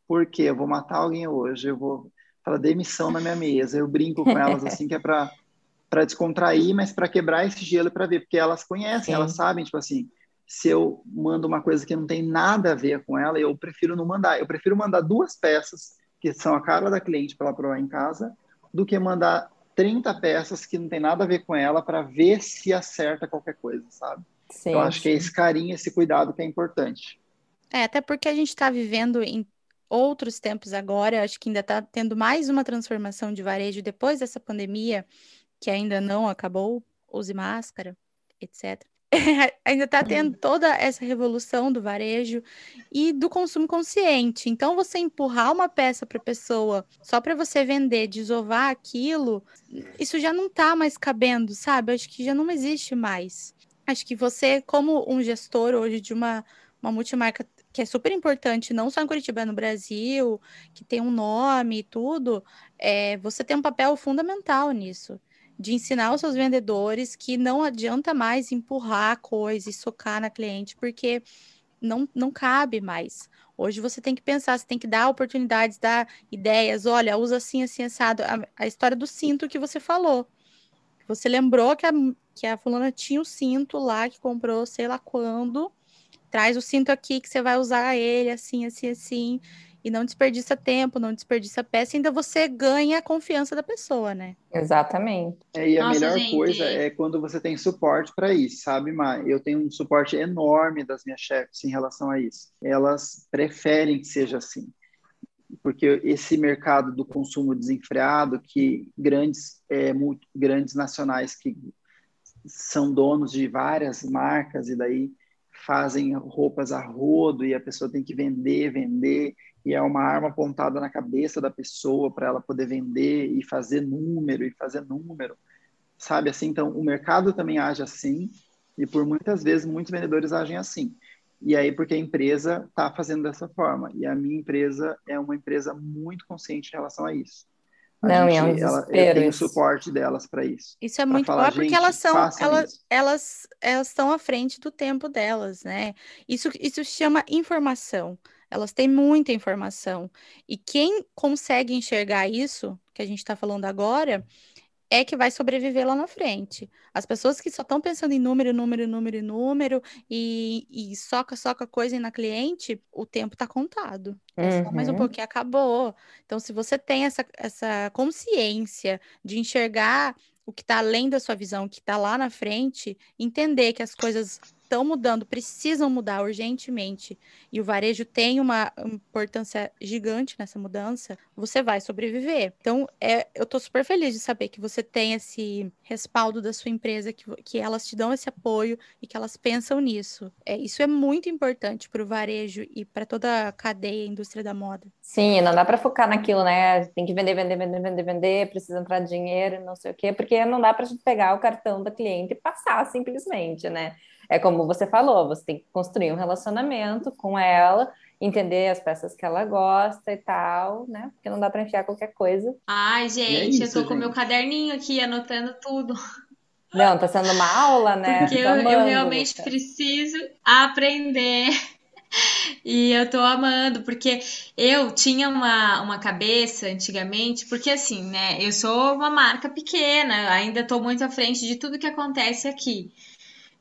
Por quê? Eu vou matar alguém hoje, eu vou falar demissão na minha mesa. Eu brinco com elas assim, que é para para descontrair, mas para quebrar esse gelo para ver, porque elas conhecem, Sim. elas sabem, tipo assim, se eu mando uma coisa que não tem nada a ver com ela, eu prefiro não mandar. Eu prefiro mandar duas peças que são a cara da cliente para ela provar em casa, do que mandar 30 peças que não tem nada a ver com ela para ver se acerta qualquer coisa, sabe? Sim, eu acho que é sim. esse carinho, esse cuidado que é importante. É, até porque a gente está vivendo em outros tempos agora, acho que ainda está tendo mais uma transformação de varejo depois dessa pandemia, que ainda não acabou, use máscara, etc. ainda está tendo toda essa revolução do varejo e do consumo consciente. Então, você empurrar uma peça para a pessoa só para você vender, desovar aquilo, isso já não está mais cabendo, sabe? Acho que já não existe mais. Acho que você, como um gestor hoje de uma, uma multimarca que é super importante, não só em Curitiba, é no Brasil, que tem um nome e tudo, é, você tem um papel fundamental nisso, de ensinar os seus vendedores que não adianta mais empurrar a coisa e socar na cliente, porque não, não cabe mais. Hoje você tem que pensar, você tem que dar oportunidades, dar ideias, olha, usa assim, assim, assado. A, a história do cinto que você falou. Você lembrou que a, que a fulana tinha o cinto lá, que comprou sei lá quando, traz o cinto aqui que você vai usar ele assim, assim, assim, e não desperdiça tempo, não desperdiça peça, ainda você ganha a confiança da pessoa, né? Exatamente. É, e a Nossa, melhor gente. coisa é quando você tem suporte para isso, sabe, Mar? Eu tenho um suporte enorme das minhas chefes em relação a isso. Elas preferem que seja assim. Porque esse mercado do consumo desenfreado, que grandes, é, muito, grandes nacionais que são donos de várias marcas e daí fazem roupas a rodo e a pessoa tem que vender, vender, e é uma arma apontada na cabeça da pessoa para ela poder vender e fazer número e fazer número, sabe assim? Então, o mercado também age assim e por muitas vezes muitos vendedores agem assim. E aí porque a empresa está fazendo dessa forma e a minha empresa é uma empresa muito consciente em relação a isso. A Não, e é um gente- ela- eu tenho suporte delas para isso. Isso é muito falar, bom, porque "Gente, elas são, elas, isso." elas, elas estão à frente do tempo delas, né? Isso, isso chama informação. Elas têm muita informação. E quem consegue enxergar isso, que a gente está falando agora, é que vai sobreviver lá na frente. As pessoas que só estão pensando em número, número, número, número, e, e soca, soca coisa na cliente, o tempo está contado. É só mais um Uhum. pouquinho, acabou. Então, se você tem essa, essa consciência de enxergar o que está além da sua visão, o que está lá na frente, entender que as coisas estão mudando, precisam mudar urgentemente, e o varejo tem uma importância gigante nessa mudança, você vai sobreviver. Então, é, eu estou super feliz de saber que você tem esse respaldo da sua empresa, que, que elas te dão esse apoio e que elas pensam nisso. É, isso é muito importante para o varejo e para toda a cadeia, a indústria da moda. Sim, não dá para focar naquilo, né? Tem que vender, vender, vender, vender, vender, precisa entrar dinheiro, não sei o quê, porque não dá para gente pegar o cartão da cliente e passar simplesmente, né? É como você falou, você tem que construir um relacionamento com ela entender as peças que ela gosta e tal, né? Porque não dá para enfiar qualquer coisa. Ai, gente, é isso, eu tô com gente. meu caderninho aqui anotando tudo. Não, tá sendo uma aula, né? Porque eu, eu amando, realmente Lucas. preciso aprender. E eu tô amando, porque eu tinha uma, uma cabeça antigamente, porque assim, né? Eu sou uma marca pequena, ainda tô muito à frente de tudo que acontece aqui.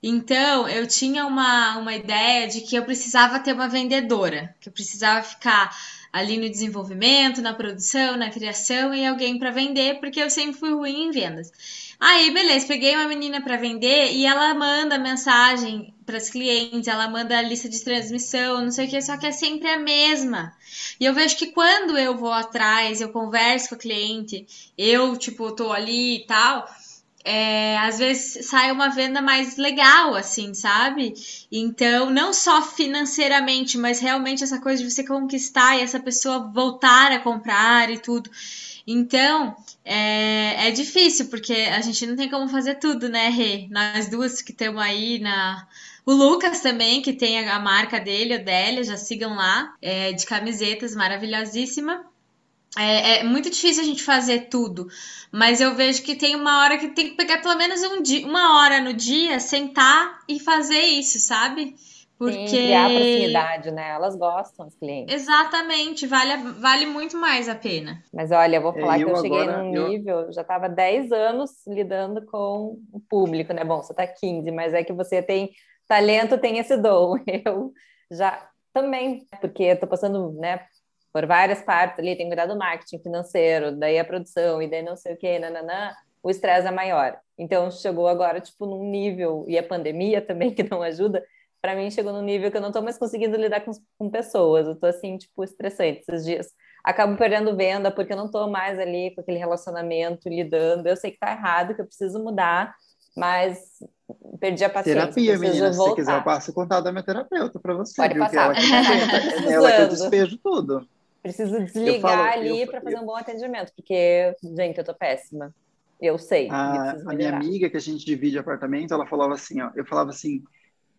Então, eu tinha uma, uma ideia de que eu precisava ter uma vendedora, que eu precisava ficar ali no desenvolvimento, na produção, na criação e alguém para vender, porque eu sempre fui ruim em vendas. Aí, beleza, peguei uma menina para vender e ela manda mensagem para os clientes, ela manda a lista de transmissão, não sei o que, só que é sempre a mesma. E eu vejo que quando eu vou atrás, eu converso com o cliente, eu, tipo, tô ali e tal, é, às vezes sai uma venda mais legal, assim, sabe? Então, não só financeiramente, mas realmente essa coisa de você conquistar e essa pessoa voltar a comprar e tudo. Então, é, é difícil, porque a gente não tem como fazer tudo, né, Rê? Nós duas que estamos aí na. O Lucas também, que tem a marca dele, o já sigam lá, é, de camisetas, maravilhosíssima. É, é muito difícil a gente fazer tudo, mas eu vejo que tem uma hora que tem que pegar pelo menos um dia, uma hora no dia, sentar e fazer isso, sabe? Porque Sim, criar proximidade, né? Elas gostam, os clientes. exatamente, vale, vale muito mais a pena. Mas olha, eu vou É, falar que eu eu cheguei agora- num eu- nível, eu já estava 10 anos lidando com o público, né? Bom, você está 15, mas é que você tem talento, tem esse dom. Eu já também, porque eu estou passando, né, por várias partes ali, tem que cuidar do marketing financeiro, daí a produção, e daí não sei o que, nananã, o estresse é maior. Então chegou agora, tipo, num nível, e a pandemia também, que não ajuda, para mim chegou num nível que eu não estou mais conseguindo lidar com, com pessoas, eu estou assim, tipo, estressante esses dias. Acabo perdendo venda porque eu não estou mais ali com aquele relacionamento lidando. Eu sei que tá errado, que eu preciso mudar, mas perdi a paciência. Terapia, menina. Se você voltar. quiser, eu passo o contato da minha terapeuta para você. Pode viu? Que passar, ela, eu tô ela que eu precisando. despejo tudo. Preciso desligar falo- ali para fazer um bom atendimento, porque, gente, eu tô péssima. Eu sei. A, a minha amiga, que a gente divide apartamento, ela falava assim, ó, eu falava assim,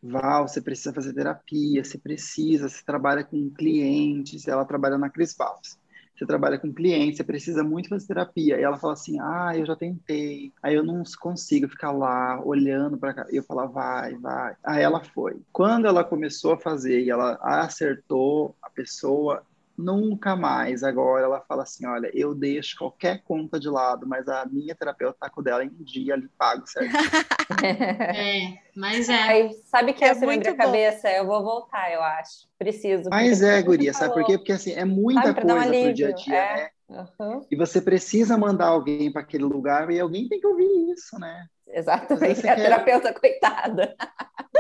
Val, você precisa fazer terapia, você precisa, você trabalha com clientes, ela trabalha na Cris. Você trabalha com clientes, você precisa muito fazer terapia. E ela fala assim, ah, eu já tentei, aí eu não consigo ficar lá olhando para cá. E eu falava, vai, vai. Aí ela foi. Quando ela começou a fazer e ela acertou a pessoa, Nunca mais. Agora ela fala assim: olha, eu deixo qualquer conta de lado, mas a minha terapeuta tá com o dela em dia ali pago, certo? É, mas é. Aí, sabe que É essa a muito cabeça? Eu vou voltar, eu acho. Preciso. Mas é, guria, sabe por quê? Porque assim, é muita Sabe, dar um coisa pro dia a dia, é. né? Aham, E você precisa mandar alguém para aquele lugar e alguém tem que ouvir isso, né? Exatamente. A quer- terapeuta, coitada.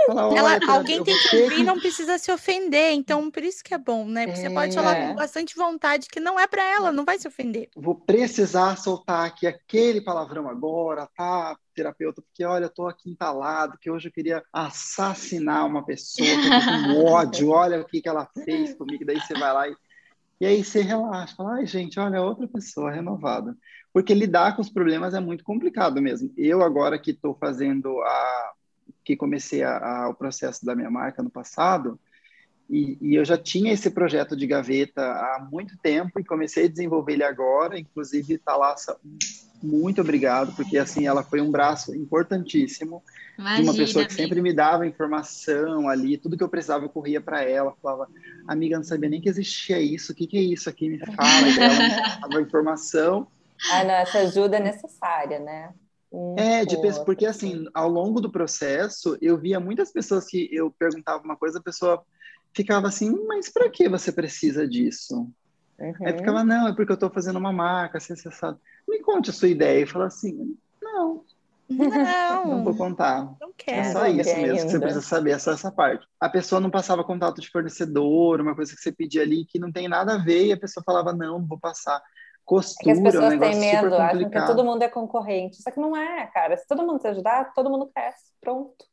Olha, Ela, terapeuta, alguém tem que ouvir e não precisa se ofender. Então, por isso que é bom, né? Porque você pode falar É. com bastante vontade que não é pra ela, não vai se ofender. vou precisar soltar aqui aquele palavrão agora, tá, terapeuta? Porque olha, eu tô aqui entalado, que hoje eu queria assassinar uma pessoa, que eu tô com ódio, olha o que, que ela fez comigo. Daí você vai lá e, e aí você relaxa, fala, ai, gente, olha, outra pessoa renovada. Porque lidar com os problemas é muito complicado mesmo. Eu agora que estou fazendo a que comecei a, a- o processo da minha marca no passado, e, e eu já tinha esse projeto de gaveta há muito tempo e comecei a desenvolver ele agora. Inclusive, Thalassa, muito obrigado, porque assim ela foi um braço importantíssimo de uma Imagina, pessoa que amiga. sempre me dava informação ali, tudo que eu precisava eu corria para ela, falava, amiga, não sabia nem que existia isso, o que, que é isso aqui? Me fala, e ela me dava informação. Ah, não, essa ajuda é necessária, né? Um É, de pessoa, porque assim, ao longo do processo, eu via muitas pessoas que eu perguntava uma coisa, a pessoa ficava assim, mas para que você precisa disso? Uhum. Aí ficava, não, é porque eu estou fazendo uma marca, assim, você sabe. Me conte a sua ideia. E fala assim, não, não vou Não, contar. não É quero. só não isso mesmo que você ainda. precisa saber, é só essa parte. A pessoa não passava contato de fornecedor, uma coisa que você pedia ali que não tem nada a ver, e a pessoa falava, não, não vou passar. É que as Costura, é um pessoas negócio têm super medo, acham que complicado. todo mundo é concorrente. Só que não é, cara. Se todo mundo te ajudar, todo mundo cresce. Pronto.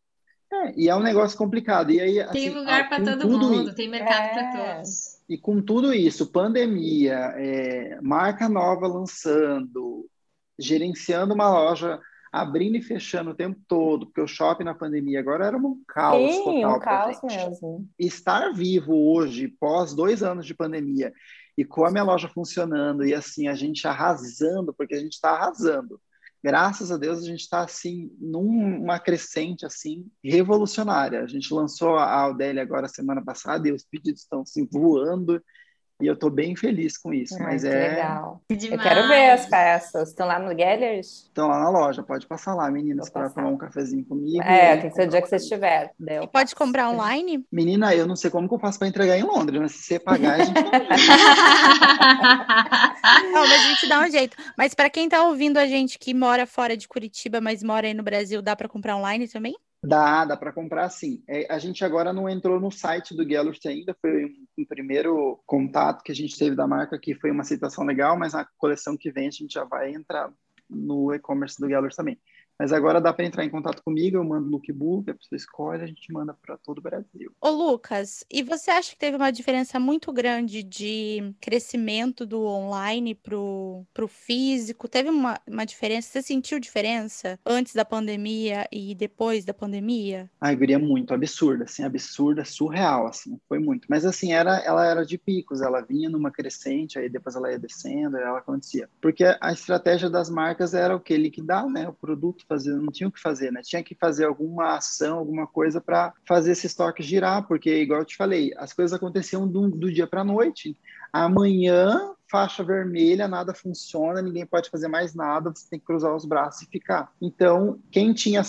É, e é um negócio complicado. E aí, Tem assim, lugar ah, para todo mundo, tem mercado para É. todos. E com tudo isso, pandemia, é, marca nova lançando, gerenciando uma loja abrindo e fechando o tempo todo, porque o shopping na pandemia agora era um caos Sim, total um caos gente. mesmo. Estar vivo hoje, pós dois anos de pandemia, e com a minha loja funcionando, e assim, a gente arrasando, porque a gente está arrasando. Graças a Deus, a gente está assim, numa crescente assim, revolucionária. A gente lançou a Audélia agora semana passada e os pedidos estão assim, voando. E eu estou bem feliz com isso. Ai, mas que é. legal. Eu quero ver as peças. Estão lá no Gellers? Estão lá na loja, pode passar lá, meninas, para tomar um cafezinho comigo. É, tem que ser o dia que você estiver. Daí eu E pode comprar online? Menina, eu não sei como que eu faço para entregar em Londres, mas se você pagar, a gente Não, mas a gente dá um jeito. Mas para quem tá ouvindo a gente que mora fora de Curitiba, mas mora aí no Brasil, dá para comprar online também? Dá, dá para comprar sim. É, a gente agora não entrou no site do Gellert ainda, foi um, um primeiro contato que a gente teve da marca, que foi uma aceitação legal, mas na coleção que vem a gente já vai entrar no e-commerce do Gellert também. Mas agora dá para entrar em contato comigo, eu mando lookbook, a pessoa escolhe, a gente manda para todo o Brasil. Ô, Lucas, e você acha que teve uma diferença muito grande de crescimento do online pro, pro físico? Teve uma, uma diferença? Você sentiu diferença antes da pandemia e depois da pandemia? A guria muito absurda, assim, absurda, surreal, assim, foi muito. Mas assim, era, ela era de picos, ela vinha numa crescente, aí depois ela ia descendo, aí ela acontecia. Porque a estratégia das marcas era o que? Liquidar, né, o produto, fazer, não tinha o que fazer, né? Tinha que fazer alguma ação, alguma coisa para fazer esse estoque girar, porque, igual eu te falei, as coisas aconteciam do, do dia para a noite. Amanhã, faixa vermelha, nada funciona, ninguém pode fazer mais nada, você tem que cruzar os braços e ficar. Então, quem tinha.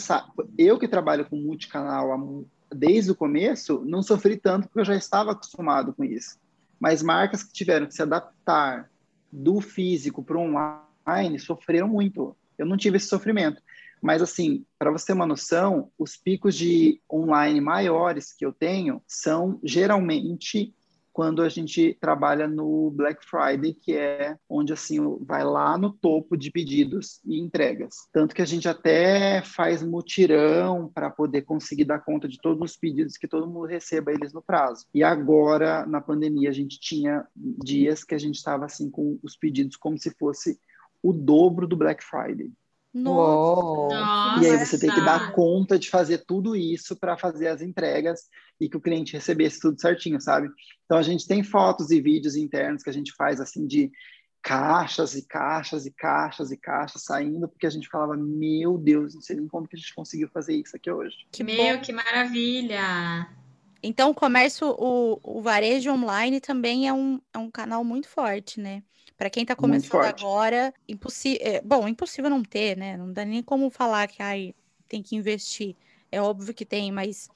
Eu que trabalho com multicanal desde o começo, não sofri tanto porque eu já estava acostumado com isso. Mas marcas que tiveram que se adaptar do físico para o online sofreram muito. Eu não tive esse sofrimento. Mas, assim, para você ter uma noção, os picos de online maiores que eu tenho são geralmente quando a gente trabalha no Black Friday, que é onde assim vai lá no topo de pedidos e entregas. Tanto que a gente até faz mutirão para poder conseguir dar conta de todos os pedidos que todo mundo receba eles no prazo. E agora, na pandemia, a gente tinha dias que a gente estava assim com os pedidos como se fosse o dobro do Black Friday. Nossa! E aí você tem que dar conta de fazer tudo isso para fazer as entregas e que o cliente recebesse tudo certinho, sabe? Então a gente tem fotos e vídeos internos que a gente faz assim de caixas e caixas e caixas e caixas saindo, porque a gente falava, meu Deus, não sei nem como que a gente conseguiu fazer isso aqui hoje. Que Meu, bom. que maravilha! Então, o comércio, o, o varejo online também é um, é um canal muito forte, né? Para quem está começando agora, impossível. bom, impossível não ter, né? Não dá nem como falar que ai, tem que investir. É óbvio que tem, mas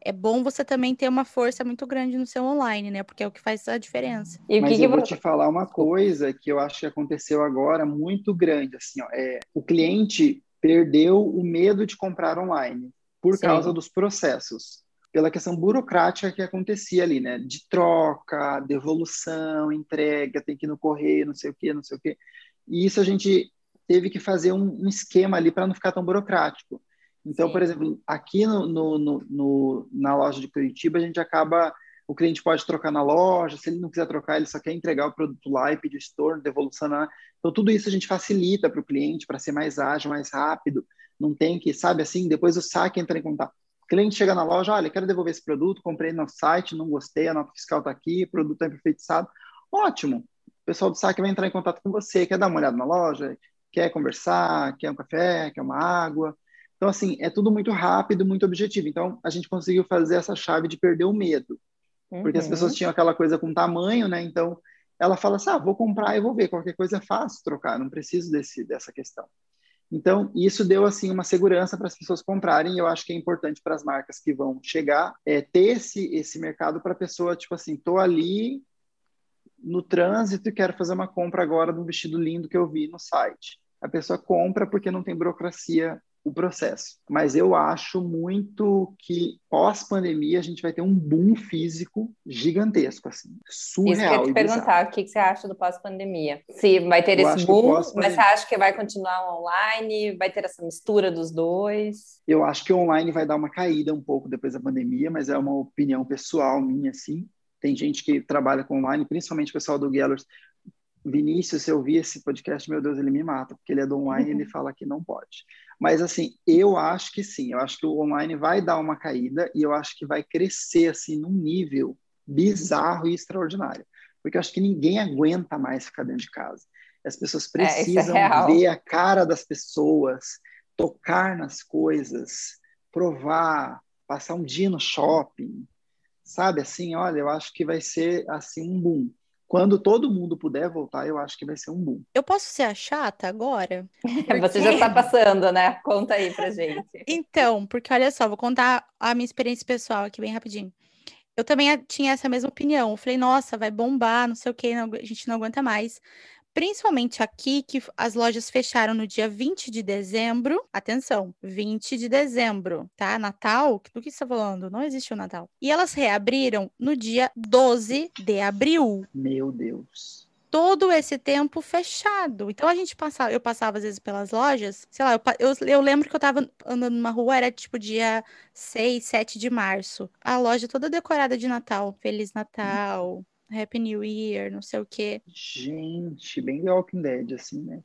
é bom você também ter uma força muito grande no seu online, né? Porque é o que faz a diferença. E Mas que, que eu vou você. te falar uma coisa que eu acho que aconteceu agora muito grande, assim, ó, é, o cliente perdeu o medo de comprar online por Sim. causa dos processos, pela questão burocrática que acontecia ali, né? De troca, devolução, entrega, tem que ir no correio, não sei o quê, não sei o quê. E isso a gente teve que fazer um, um esquema ali para não ficar tão burocrático. Então, Sim. por exemplo, aqui no, no, no- no- na loja de Curitiba, a gente acaba o cliente pode trocar na loja, se ele não quiser trocar, ele só quer entregar o produto lá e pedir estorno, devolução. Né? Então, tudo isso a gente facilita para o cliente, para ser mais ágil, mais rápido. Não tem que, sabe assim, depois o saque entra em contato. Cliente chega na loja, olha, quero devolver esse produto, comprei no site, não gostei, a nota fiscal está aqui, o produto está imperfeitado. Ótimo. O pessoal do saque vai entrar em contato com você, quer dar uma olhada na loja, quer conversar, quer um café, quer uma água. Então, assim, é tudo muito rápido, muito objetivo. Então, a gente conseguiu fazer essa chave de perder o medo porque as Uhum. pessoas tinham aquela coisa com tamanho, né? Então ela fala assim: ah, vou comprar e vou ver, qualquer coisa é fácil trocar, não preciso desse, dessa questão. Então, isso deu assim uma segurança para as pessoas comprarem, e eu acho que é importante para as marcas que vão chegar é, ter esse, esse mercado para a pessoa, tipo assim, tô ali no trânsito e quero fazer uma compra agora de um vestido lindo que eu vi no site. A pessoa compra porque não tem burocracia o processo. Mas eu acho muito que pós-pandemia a gente vai ter um boom físico gigantesco, assim, Isso que eu surreal ia te perguntar, o que, você acha do pós-pandemia? Se vai ter Eu esse boom, mas você acha que vai continuar online? Vai ter essa mistura dos dois? Eu acho que online vai dar uma caída um pouco depois da pandemia, mas é uma opinião pessoal minha, assim. Tem gente que trabalha com online, principalmente o pessoal do Gellers. Vinícius, se eu ouvir esse podcast, meu Deus, ele me mata, porque ele é do online e ele fala que não pode. Mas, assim, eu acho que sim, eu acho que o online vai dar uma caída e eu acho que vai crescer, assim, num nível bizarro e extraordinário. Porque eu acho que ninguém aguenta mais ficar dentro de casa. As pessoas É, é precisam real. ver a cara das pessoas, tocar nas coisas, provar, passar um dia no shopping, sabe? Assim, olha, eu acho que vai ser assim um boom. Quando todo mundo puder voltar, eu acho que vai ser um boom. Eu posso ser a chata agora? Você já está passando, né? Conta aí pra gente. Então, porque olha só, vou contar a minha experiência pessoal aqui bem rapidinho. Eu também tinha essa mesma opinião. Eu falei, nossa, vai bombar, não sei o agu- a gente não aguenta mais. Principalmente aqui, que as lojas fecharam no dia 20 de dezembro. Atenção, 20 de dezembro, tá? Natal? Do que você está falando? Não existe o Natal. E elas reabriram no dia 12 de abril Meu Deus. todo esse tempo fechado. Então a gente passava, eu passava às vezes pelas lojas, sei lá, eu, eu, eu lembro que eu tava andando numa rua, era tipo dia 6, 7 de março. A loja toda decorada de Natal. Feliz Natal, Happy New Year, não sei o quê. Gente, bem The Walking Dead, assim, né?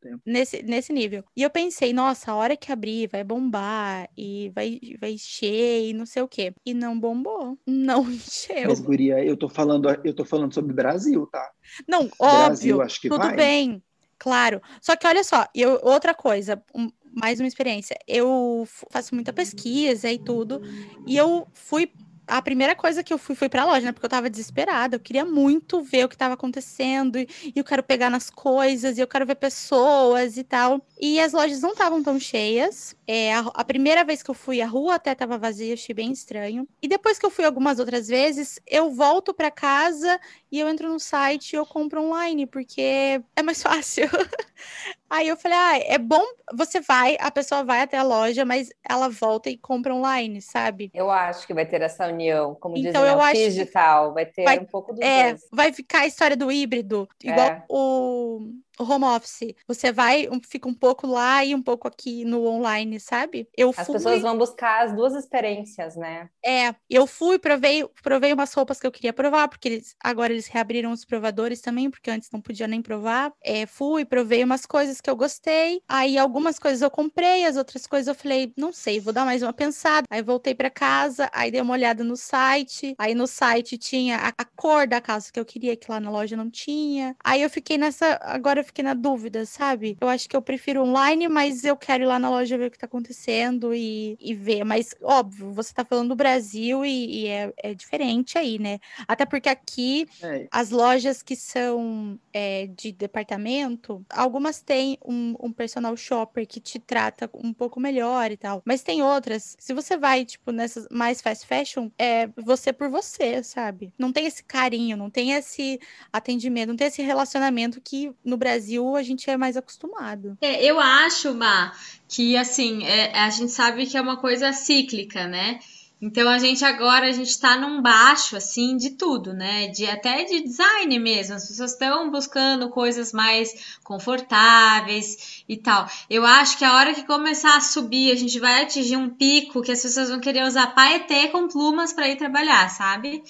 Tempo. Nesse, nesse nível. E eu pensei, nossa, a hora que abrir vai bombar e vai, vai encher e não sei o quê. E não bombou. Não encheu. Mas, guria, eu tô falando, eu tô falando sobre Brasil, tá? Não, Brasil, óbvio, acho que tudo vai. bem, claro. Só que olha só, eu, outra coisa, um- mais uma experiência. Eu faço muita pesquisa e tudo, e eu fui. A primeira coisa que eu fui foi pra loja, né? Porque eu tava desesperada. Eu queria muito ver o que tava acontecendo. E, e eu quero pegar nas coisas, e eu quero ver pessoas e tal. E as lojas não estavam tão cheias. É, a, a primeira vez que eu fui, a rua até tava vazia, achei bem estranho. E depois que eu fui algumas outras vezes, eu volto pra casa e eu entro no site e eu compro online, porque é mais fácil. Aí eu falei, ah, é bom, você vai, a pessoa vai até a loja, mas ela volta e compra online, sabe? Eu acho que vai ter essa união, como Então, dizem, né, eu o acho digital, vai ter vai- um pouco dos É, dois. vai ficar a história do híbrido, igual É. o home office. Você vai, fica um pouco lá e um pouco aqui no online, sabe? Eu As fui, pessoas vão buscar as duas experiências, né? é, eu fui, provei, provei umas roupas que eu queria provar, porque eles, agora eles reabriram os provadores também, porque antes não podia nem provar. É, fui, provei umas coisas que eu gostei. Aí algumas coisas eu comprei, as outras coisas eu falei, não sei, vou dar mais uma pensada. Aí voltei pra casa, aí dei uma olhada no site. Aí no site tinha a, a cor da calça que eu queria, que lá na loja não tinha. Aí eu fiquei nessa, agora fiquei na dúvida, sabe? Eu acho que eu prefiro online, mas eu quero ir lá na loja ver o que tá acontecendo e, e ver. Mas, óbvio, você tá falando do Brasil e, e é, é diferente aí, né? Até porque aqui É, as lojas que são é, de departamento, algumas têm um, um personal shopper que te trata um pouco melhor e tal. Mas tem outras, se você vai, tipo, nessas mais fast fashion, é você por você, sabe? Não tem esse carinho, não tem esse atendimento, não tem esse relacionamento que no Brasil a gente é mais acostumado. É, eu acho, Ma, que assim, é- a gente sabe que é uma coisa cíclica, né? Então a gente agora a gente tá num baixo assim de tudo, né? De até de design mesmo. As pessoas estão buscando coisas mais confortáveis e tal. Eu acho que a hora que começar a subir, a gente vai atingir um pico que as pessoas vão querer usar paetê com plumas para ir trabalhar, sabe?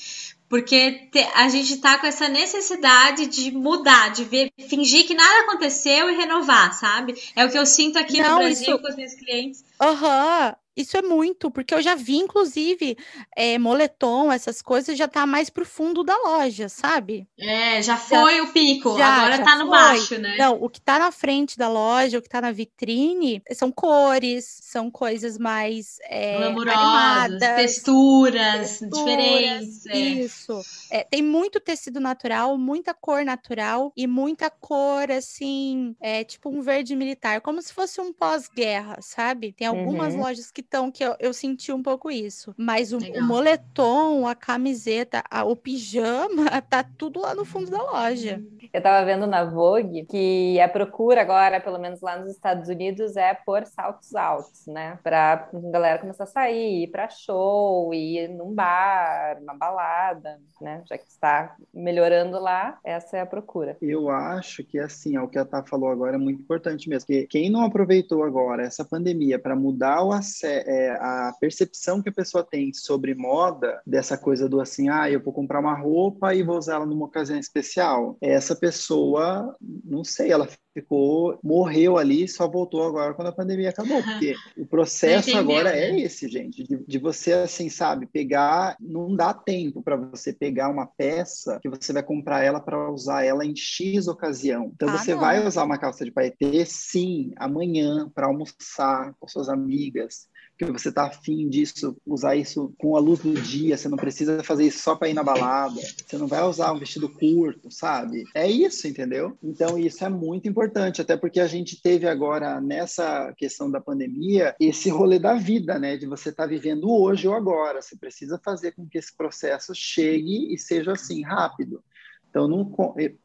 Porque te- a gente tá com essa necessidade de mudar, de ver, fingir que nada aconteceu e renovar, sabe? É o que eu sinto aqui no Não, Brasil isso- com os meus clientes. Aham, isso é muito, porque eu já vi, inclusive, é, moletom, essas coisas, já tá mais pro fundo da loja, sabe? É, já foi o pico, já- agora já tá no foi. baixo, né? Não, o que tá na frente da loja, o que tá na vitrine, são cores, são coisas mais é, animadas, texturas, texturas, diferentes. é. Isso. É, tem muito tecido natural, muita cor natural e muita cor, assim, é, tipo um verde militar, como se fosse um pós-guerra, sabe? Tem algumas Uhum. lojas que estão que eu, eu senti um pouco isso. Mas o, o moletom, a camiseta, a- o pijama, tá tudo lá no fundo da loja. Eu tava vendo na Vogue que a procura agora, pelo menos lá nos Estados Unidos, é por saltos altos, né? Pra galera começar a sair, ir pra show, ir num bar, uma balada, né? Já que está melhorando lá, essa é a procura. Eu acho que assim, é o que a Tá falou agora é muito importante mesmo. Porque quem não aproveitou agora essa pandemia para mudar o acesso é, é, a percepção que a pessoa tem sobre moda, dessa coisa do assim, ah, eu vou comprar uma roupa e vou usar ela numa ocasião especial. Essa pessoa, não sei, ela ficou, morreu ali, só voltou agora quando a pandemia acabou, porque o processo agora é esse, gente, de, de, você, assim, sabe, pegar, não dá tempo para você pegar uma peça que você vai comprar ela para usar ela em X ocasião. Então, ah, você não. vai usar uma calça de paetê, sim, amanhã, para almoçar com suas amigas, que você tá afim disso, usar isso com a luz do dia, você não precisa fazer isso só para ir na balada, você não vai usar um vestido curto, sabe? É isso, entendeu? Então isso é muito importante, até porque a gente teve agora nessa questão da pandemia esse rolê da vida, né, de você estar tá vivendo hoje ou agora. Você precisa fazer com que esse processo chegue e seja assim rápido. Então, não,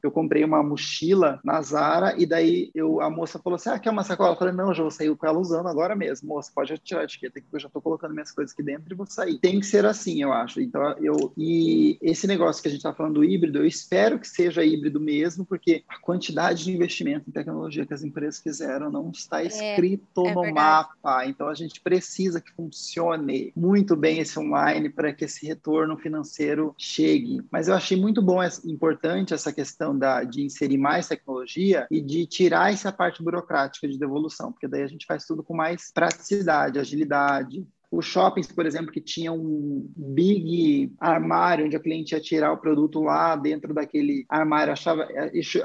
eu comprei uma mochila na Zara e daí eu, a moça falou assim, ah, quer uma sacola? Eu falei, não, já vou sair com ela usando agora mesmo. Moça, pode tirar a etiqueta que eu já estou colocando minhas coisas aqui dentro e vou sair. Tem que ser assim, eu acho. Então, eu... E esse negócio que a gente está falando do híbrido, eu espero que seja híbrido mesmo, porque a quantidade de investimento em tecnologia que as empresas fizeram não está é, escrito é, é no verdade. mapa. Então, a gente precisa que funcione muito bem esse online para que esse retorno financeiro chegue. Mas eu achei muito bom, essa, importante importante essa questão da, de inserir mais tecnologia e de tirar essa parte burocrática de devolução, porque daí a gente faz tudo com mais praticidade, agilidade, os shoppings, por exemplo, que tinham um big armário onde a cliente ia tirar o produto lá dentro daquele armário, achava,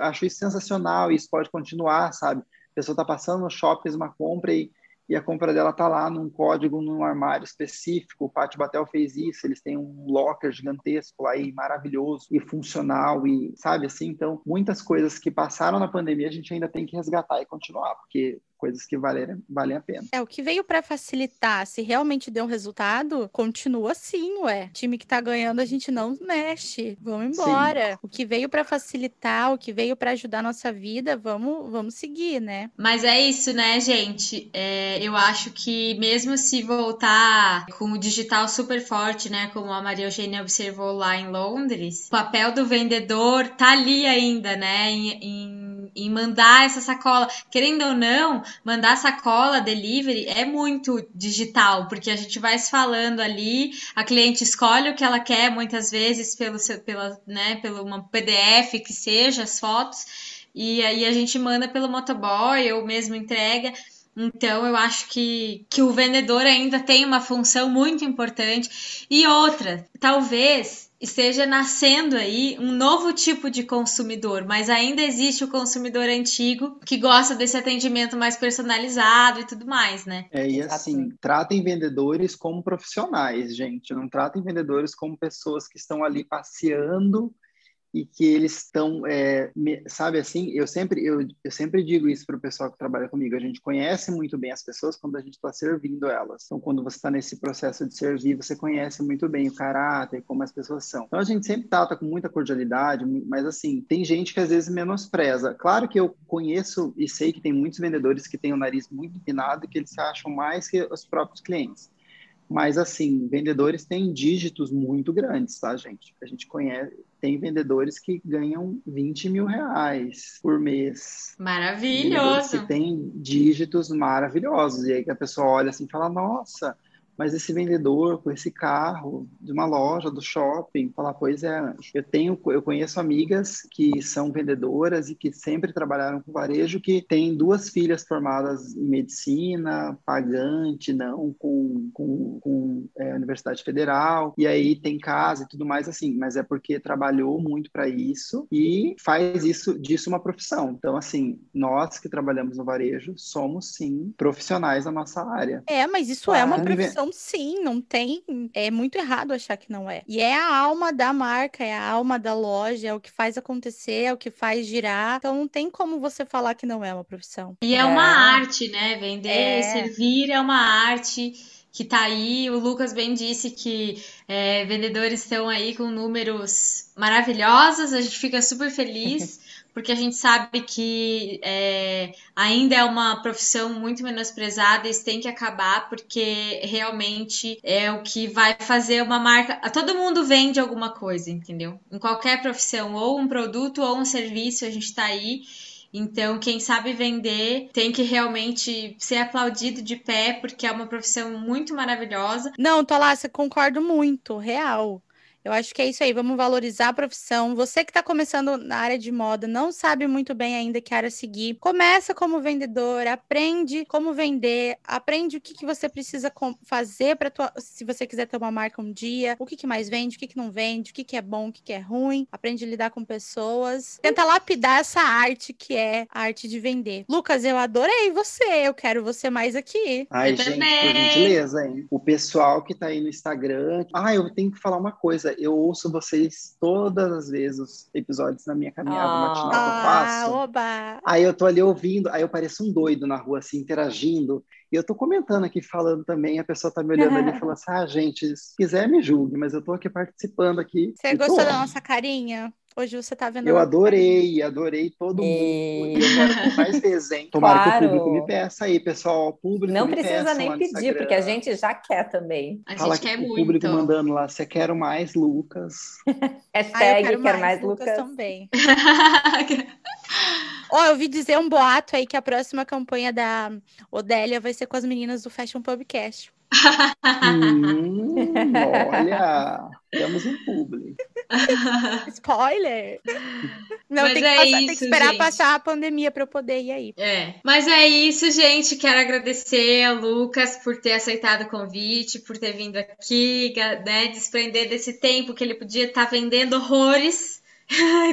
acho isso sensacional e isso pode continuar, sabe? A pessoa está passando no shopping, uma compra e e a compra dela tá lá num código, num armário específico. O Pátio Batel fez isso, eles têm um locker gigantesco lá e maravilhoso e funcional e sabe assim, então muitas coisas que passaram na pandemia a gente ainda tem que resgatar e continuar, porque coisas que valem, valem a pena. É, o que veio para facilitar, se realmente deu um resultado, continua assim, ué. time que tá ganhando, a gente não mexe. Vamos embora. Sim. O que veio para facilitar, o que veio para ajudar a nossa vida, vamos, vamos seguir, né? Mas é isso, né, gente? É, eu acho que mesmo se voltar com o digital super forte, né, como a Maria Eugênia observou lá em Londres, o papel do vendedor tá ali ainda, né, em, em, em mandar essa sacola. Querendo ou não, mandar sacola, delivery, é muito digital, porque a gente vai se falando ali, a cliente escolhe o que ela quer, muitas vezes pelo seu, pela, né, pelo uma PDF que seja, as fotos, e aí a gente manda pelo motoboy ou mesmo entrega. Então, eu acho que, que o vendedor ainda tem uma função muito importante. E outra, talvez esteja nascendo aí um novo tipo de consumidor, mas ainda existe o consumidor antigo que gosta desse atendimento mais personalizado e tudo mais, né? É, e assim, tratem vendedores como profissionais, gente. Não tratem vendedores como pessoas que estão ali passeando e que eles estão, é, sabe assim, eu sempre, eu, eu sempre digo isso para o pessoal que trabalha comigo, a gente conhece muito bem as pessoas quando a gente está servindo elas. Então, quando você está nesse processo de servir, você conhece muito bem o caráter, como as pessoas são. Então, a gente sempre trata com muita cordialidade, mas assim, tem gente que às vezes menospreza. Claro que eu conheço e sei que tem muitos vendedores que têm o nariz muito empinado e que eles se acham mais que os próprios clientes. Mas, assim, vendedores têm dígitos muito grandes, tá, gente? A gente conhece, tem vendedores que ganham 20 mil reais por mês. Maravilhoso! Que tem dígitos maravilhosos. E aí que a pessoa olha assim e fala, nossa, mas esse vendedor com esse carro de uma loja, do shopping, falar, pois é, eu tenho, eu conheço amigas que são vendedoras e que sempre trabalharam com varejo, que têm duas filhas formadas em medicina, pagante, não com, com, com é, Universidade Federal, e aí tem casa e tudo mais assim, mas é porque trabalhou muito para isso e faz isso disso uma profissão. Então, assim, nós que trabalhamos no varejo somos sim profissionais da nossa área. É, mas isso claro. é uma profissão então, sim, não tem. É muito errado achar que não é. E é a alma da marca, é a alma da loja, é o que faz acontecer, é o que faz girar. Então, não tem como você falar que não é uma profissão. E é, é. uma arte, né? Vender, é. servir é uma arte que tá aí. O Lucas bem disse que é, vendedores estão aí com números maravilhosos, a gente fica super feliz. porque a gente sabe que é, ainda é uma profissão muito menosprezada, isso tem que acabar, porque realmente é o que vai fazer uma marca. Todo mundo vende alguma coisa, entendeu? Em qualquer profissão, ou um produto ou um serviço, a gente está aí. Então, quem sabe vender tem que realmente ser aplaudido de pé, porque é uma profissão muito maravilhosa. Não, Tolácia, concordo muito, real. Eu acho que é isso aí, vamos valorizar a profissão. Você que está começando na área de moda, não sabe muito bem ainda que área seguir, começa como vendedor, aprende como vender, aprende o que, que você precisa fazer para se você quiser ter uma marca um dia, o que, que mais vende, o que, que não vende, o que, que é bom, o que, que é ruim, aprende a lidar com pessoas. Tenta lapidar essa arte que é a arte de vender. Lucas, eu adorei você, eu quero você mais aqui. Ai, Eu gente, também. por gentileza, hein? O pessoal que tá aí no Instagram. Ah, eu tenho que falar uma coisa. Eu ouço vocês todas as vezes os episódios na minha caminhada Ah. matinal que eu Ah, faço. oba! Aí eu tô ali ouvindo, aí eu pareço um doido na rua, assim, interagindo. E eu tô comentando aqui, falando também, a pessoa tá me olhando ali e falando assim: ah, gente, se quiser me julgue, mas eu tô aqui participando aqui. Você e tô. gostou da nossa carinha? Hoje você tá vendo. Eu adorei, adorei todo mundo. E- E eu quero mais hein? Tomara Claro. que o público me peça aí, pessoal. O público Não me precisa peça nem pedir, porque a gente já quer também. A Fala gente quer que o muito. público mandando lá, você quer mais, Lucas. Ah, eu Hashtag quero quer mais, mais, Lucas. também. Ó, eu ouvi dizer um boato aí que a próxima campanha da Odélia vai ser com as meninas do Fashion Pubcast. hum, olha, temos um público. Spoiler! Não, Mas tem, que é passar- tem que isso, esperar gente. passar a pandemia pra eu poder ir aí. É, mas é isso, gente. Quero agradecer ao Lucas por ter aceitado o convite, por ter vindo aqui, né, desprender desse tempo que ele podia estar vendendo horrores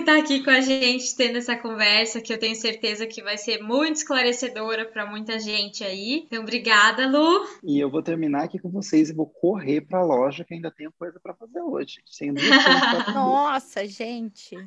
tá aqui com a gente tendo essa conversa que eu tenho certeza que vai ser muito esclarecedora para muita gente aí. Então, obrigada, Lu. E eu vou terminar aqui com vocês e vou correr para a loja que ainda tenho coisa para fazer hoje. Fazer. Nossa, gente.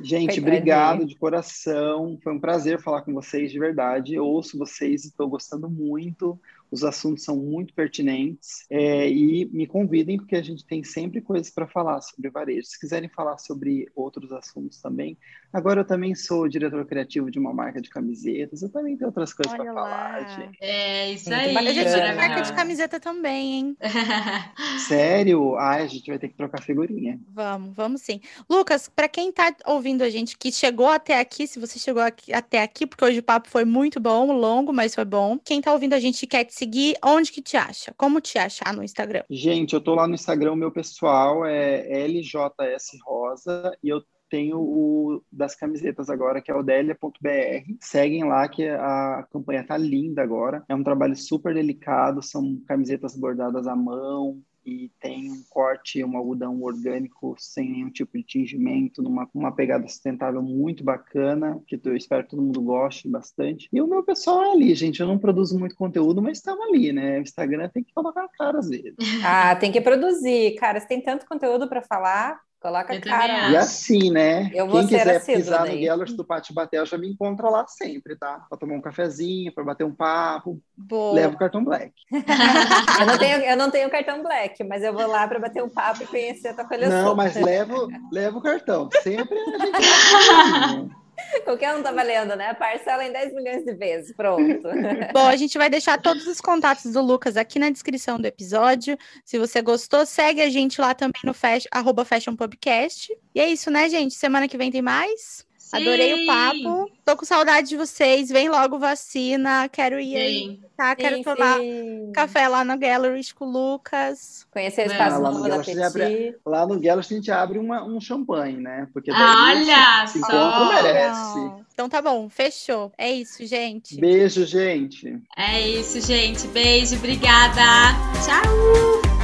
Gente, obrigado de coração. Foi um prazer falar com vocês de verdade. Eu ouço vocês estou gostando muito. Os assuntos são muito pertinentes. É, e me convidem, porque a gente tem sempre coisas para falar sobre varejo. Se quiserem falar sobre outros assuntos também. Agora, eu também sou diretor criativo de uma marca de camisetas. Eu também tenho outras coisas para falar. gente. É isso Muito aí. bacana. Eu já tive marca de camiseta também, hein? Sério? Ai, a gente vai ter que trocar figurinha. Vamos, vamos sim. Lucas, para quem tá ouvindo a gente que chegou até aqui, se você chegou aqui- até aqui, porque hoje o papo foi muito bom, longo, mas foi bom. Quem tá ouvindo a gente e quer seguir, onde que te acha? Como te achar no Instagram? Gente, eu tô lá no Instagram, o meu pessoal é LJS Rosa e eu tenho o das camisetas agora, que é odelia.br. Seguem lá que a campanha tá linda agora. É um trabalho super delicado, são camisetas bordadas à mão e tem um corte, um algodão orgânico sem nenhum tipo de tingimento, numa uma pegada sustentável muito bacana, que eu espero que todo mundo goste bastante. E o meu pessoal é ali, gente. Eu não produzo muito conteúdo, mas estamos ali, né? O Instagram tem que colocar a cara às vezes. Ah, tem que produzir. Cara, você tem tanto conteúdo para falar, coloca a Eu cara. também lá. E assim, né? Eu vou Quem ser quiser pisar no daí. Gellers do Pátio Batel já me encontra lá sempre, tá? Pra tomar um cafezinho, pra bater um papo. Boa. Leva o cartão black. Eu não tenho, eu não tenho cartão black, mas eu vou lá para bater um papo e conhecer a tua coleção. Não, mas leva, leva o cartão. Sempre a gente Qualquer um tá valendo, né? Parcela em 10 milhões de vezes. Pronto. Bom, a gente vai deixar todos os contatos do Lucas aqui na descrição do episódio. Se você gostou, segue a gente lá também no fashion, arroba Fashion Podcast. E é isso, né, gente? Semana que vem tem mais. Adorei o Sim. papo. Tô com saudade de vocês. Vem logo vacina. Quero ir aí, Sim. tá? Quero Sim, tomar sim. café lá no Gallery com o Lucas. Conhecer o É, espaço lá no novo da abre-. Lá no Gellers a gente abre uma, um champanhe, né? Porque daí Olha se só! encontro merece. Então tá bom, fechou. É isso, gente. Beijo, gente. É isso, gente. Beijo, obrigada. Tchau!